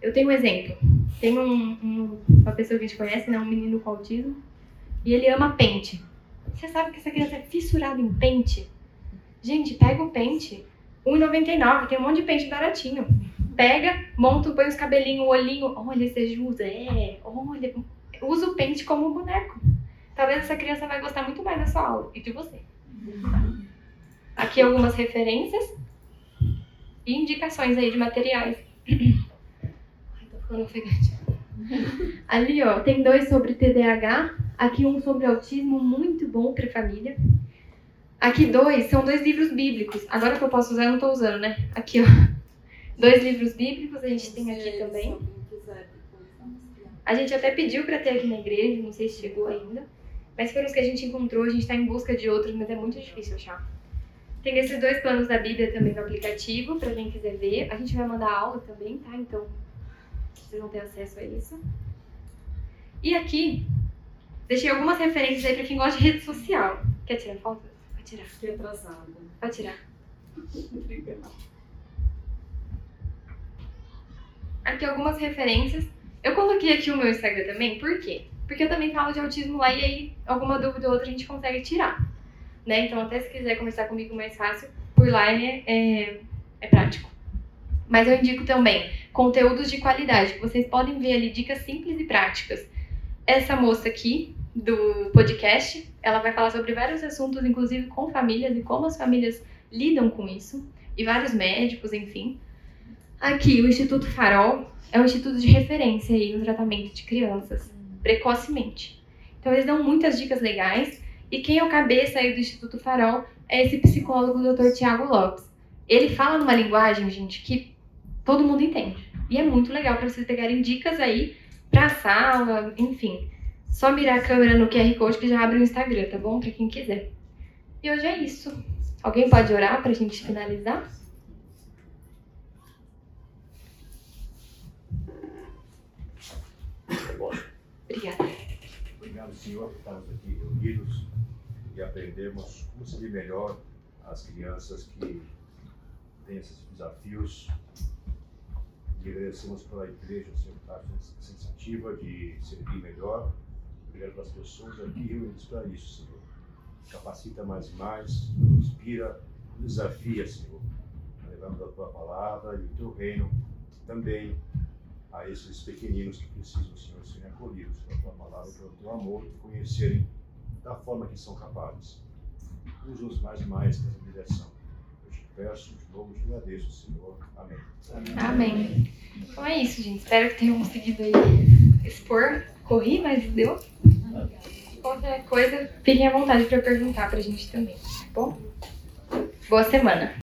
eu tenho um exemplo. Tem um, um, uma pessoa que a gente conhece, né, um menino com autismo, e ele ama pente. Você sabe que essa criança é fissurada em pente? Gente, pega o pente, R$1,99, tem um monte de pente baratinho. Pega, monta, põe os cabelinhos, o olhinho. Olha, você usa, é, olha, usa o pente como boneco. Talvez essa criança vai gostar muito mais da sua aula e de você. Aqui algumas referências e indicações aí de materiais. Ai, tô ficando ofegante. Ali, ó, tem dois sobre TDAH, aqui um sobre autismo, muito bom para família. Aqui dois, são dois livros bíblicos. Agora que eu posso usar, eu não tô usando, né? Aqui, ó. Dois livros bíblicos a gente tem aqui também. A gente até pediu para ter aqui na igreja, não sei se chegou ainda. Mas foram os que a gente encontrou, a gente está em busca de outros, mas é muito difícil achar. Tem esses dois planos da Bíblia também no aplicativo, para quem quiser ver. A gente vai mandar aula também, tá? Então, vocês vão ter acesso a isso. E aqui, deixei algumas referências aí para quem gosta de rede social. Quer tirar foto? Pode tirar.
Fiquei atrasada.
Pode tirar.
Obrigada.
Aqui algumas referências Eu coloquei aqui o meu Instagram também, por quê? Porque eu também falo de autismo lá e aí alguma dúvida ou outra a gente consegue tirar. Né? Então, até se quiser conversar comigo mais fácil, por lá é, é, é prático. Mas eu indico também conteúdos de qualidade, que vocês podem ver ali dicas simples e práticas. Essa moça aqui do podcast, ela vai falar sobre vários assuntos, inclusive com famílias e como as famílias lidam com isso, e vários médicos, enfim. Aqui, o Instituto Farol é um instituto de referência aí no tratamento de crianças, precocemente. Então, eles dão muitas dicas legais, e quem é o cabeça aí do Instituto Farol é esse psicólogo, o Dr. Tiago Lopes. Ele fala numa linguagem, gente, que todo mundo entende. E é muito legal para vocês pegarem dicas aí pra sala, enfim. Só mirar a câmera no QR Code que já abre o Instagram, tá bom? Pra quem quiser. E hoje é isso. Alguém pode orar pra gente finalizar? Obrigada.
Obrigado, Senhor, por estarmos aqui reunidos aprendemos como servir melhor as crianças que têm esses desafios. E agradecemos pela igreja, Senhor, que está sensitiva de servir melhor. Obrigado pelas pessoas aqui reunidas para isso, Senhor. Capacita mais e mais, nos inspira, nos desafia, Senhor. Levando a tua palavra e o teu reino também a esses pequeninos que precisam, Senhor, serem acolhidos pela tua palavra, pelo teu amor conhecerem da forma que são capazes. Usa-os mais mais nessa direção. Eu te peço, de novo, te agradeço, Senhor. Amém.
Amém. Então é isso, gente. Espero que tenham conseguido aí expor. Corri, mas deu. Qualquer coisa, fiquem à vontade para perguntar pra gente também, tá bom? Boa semana.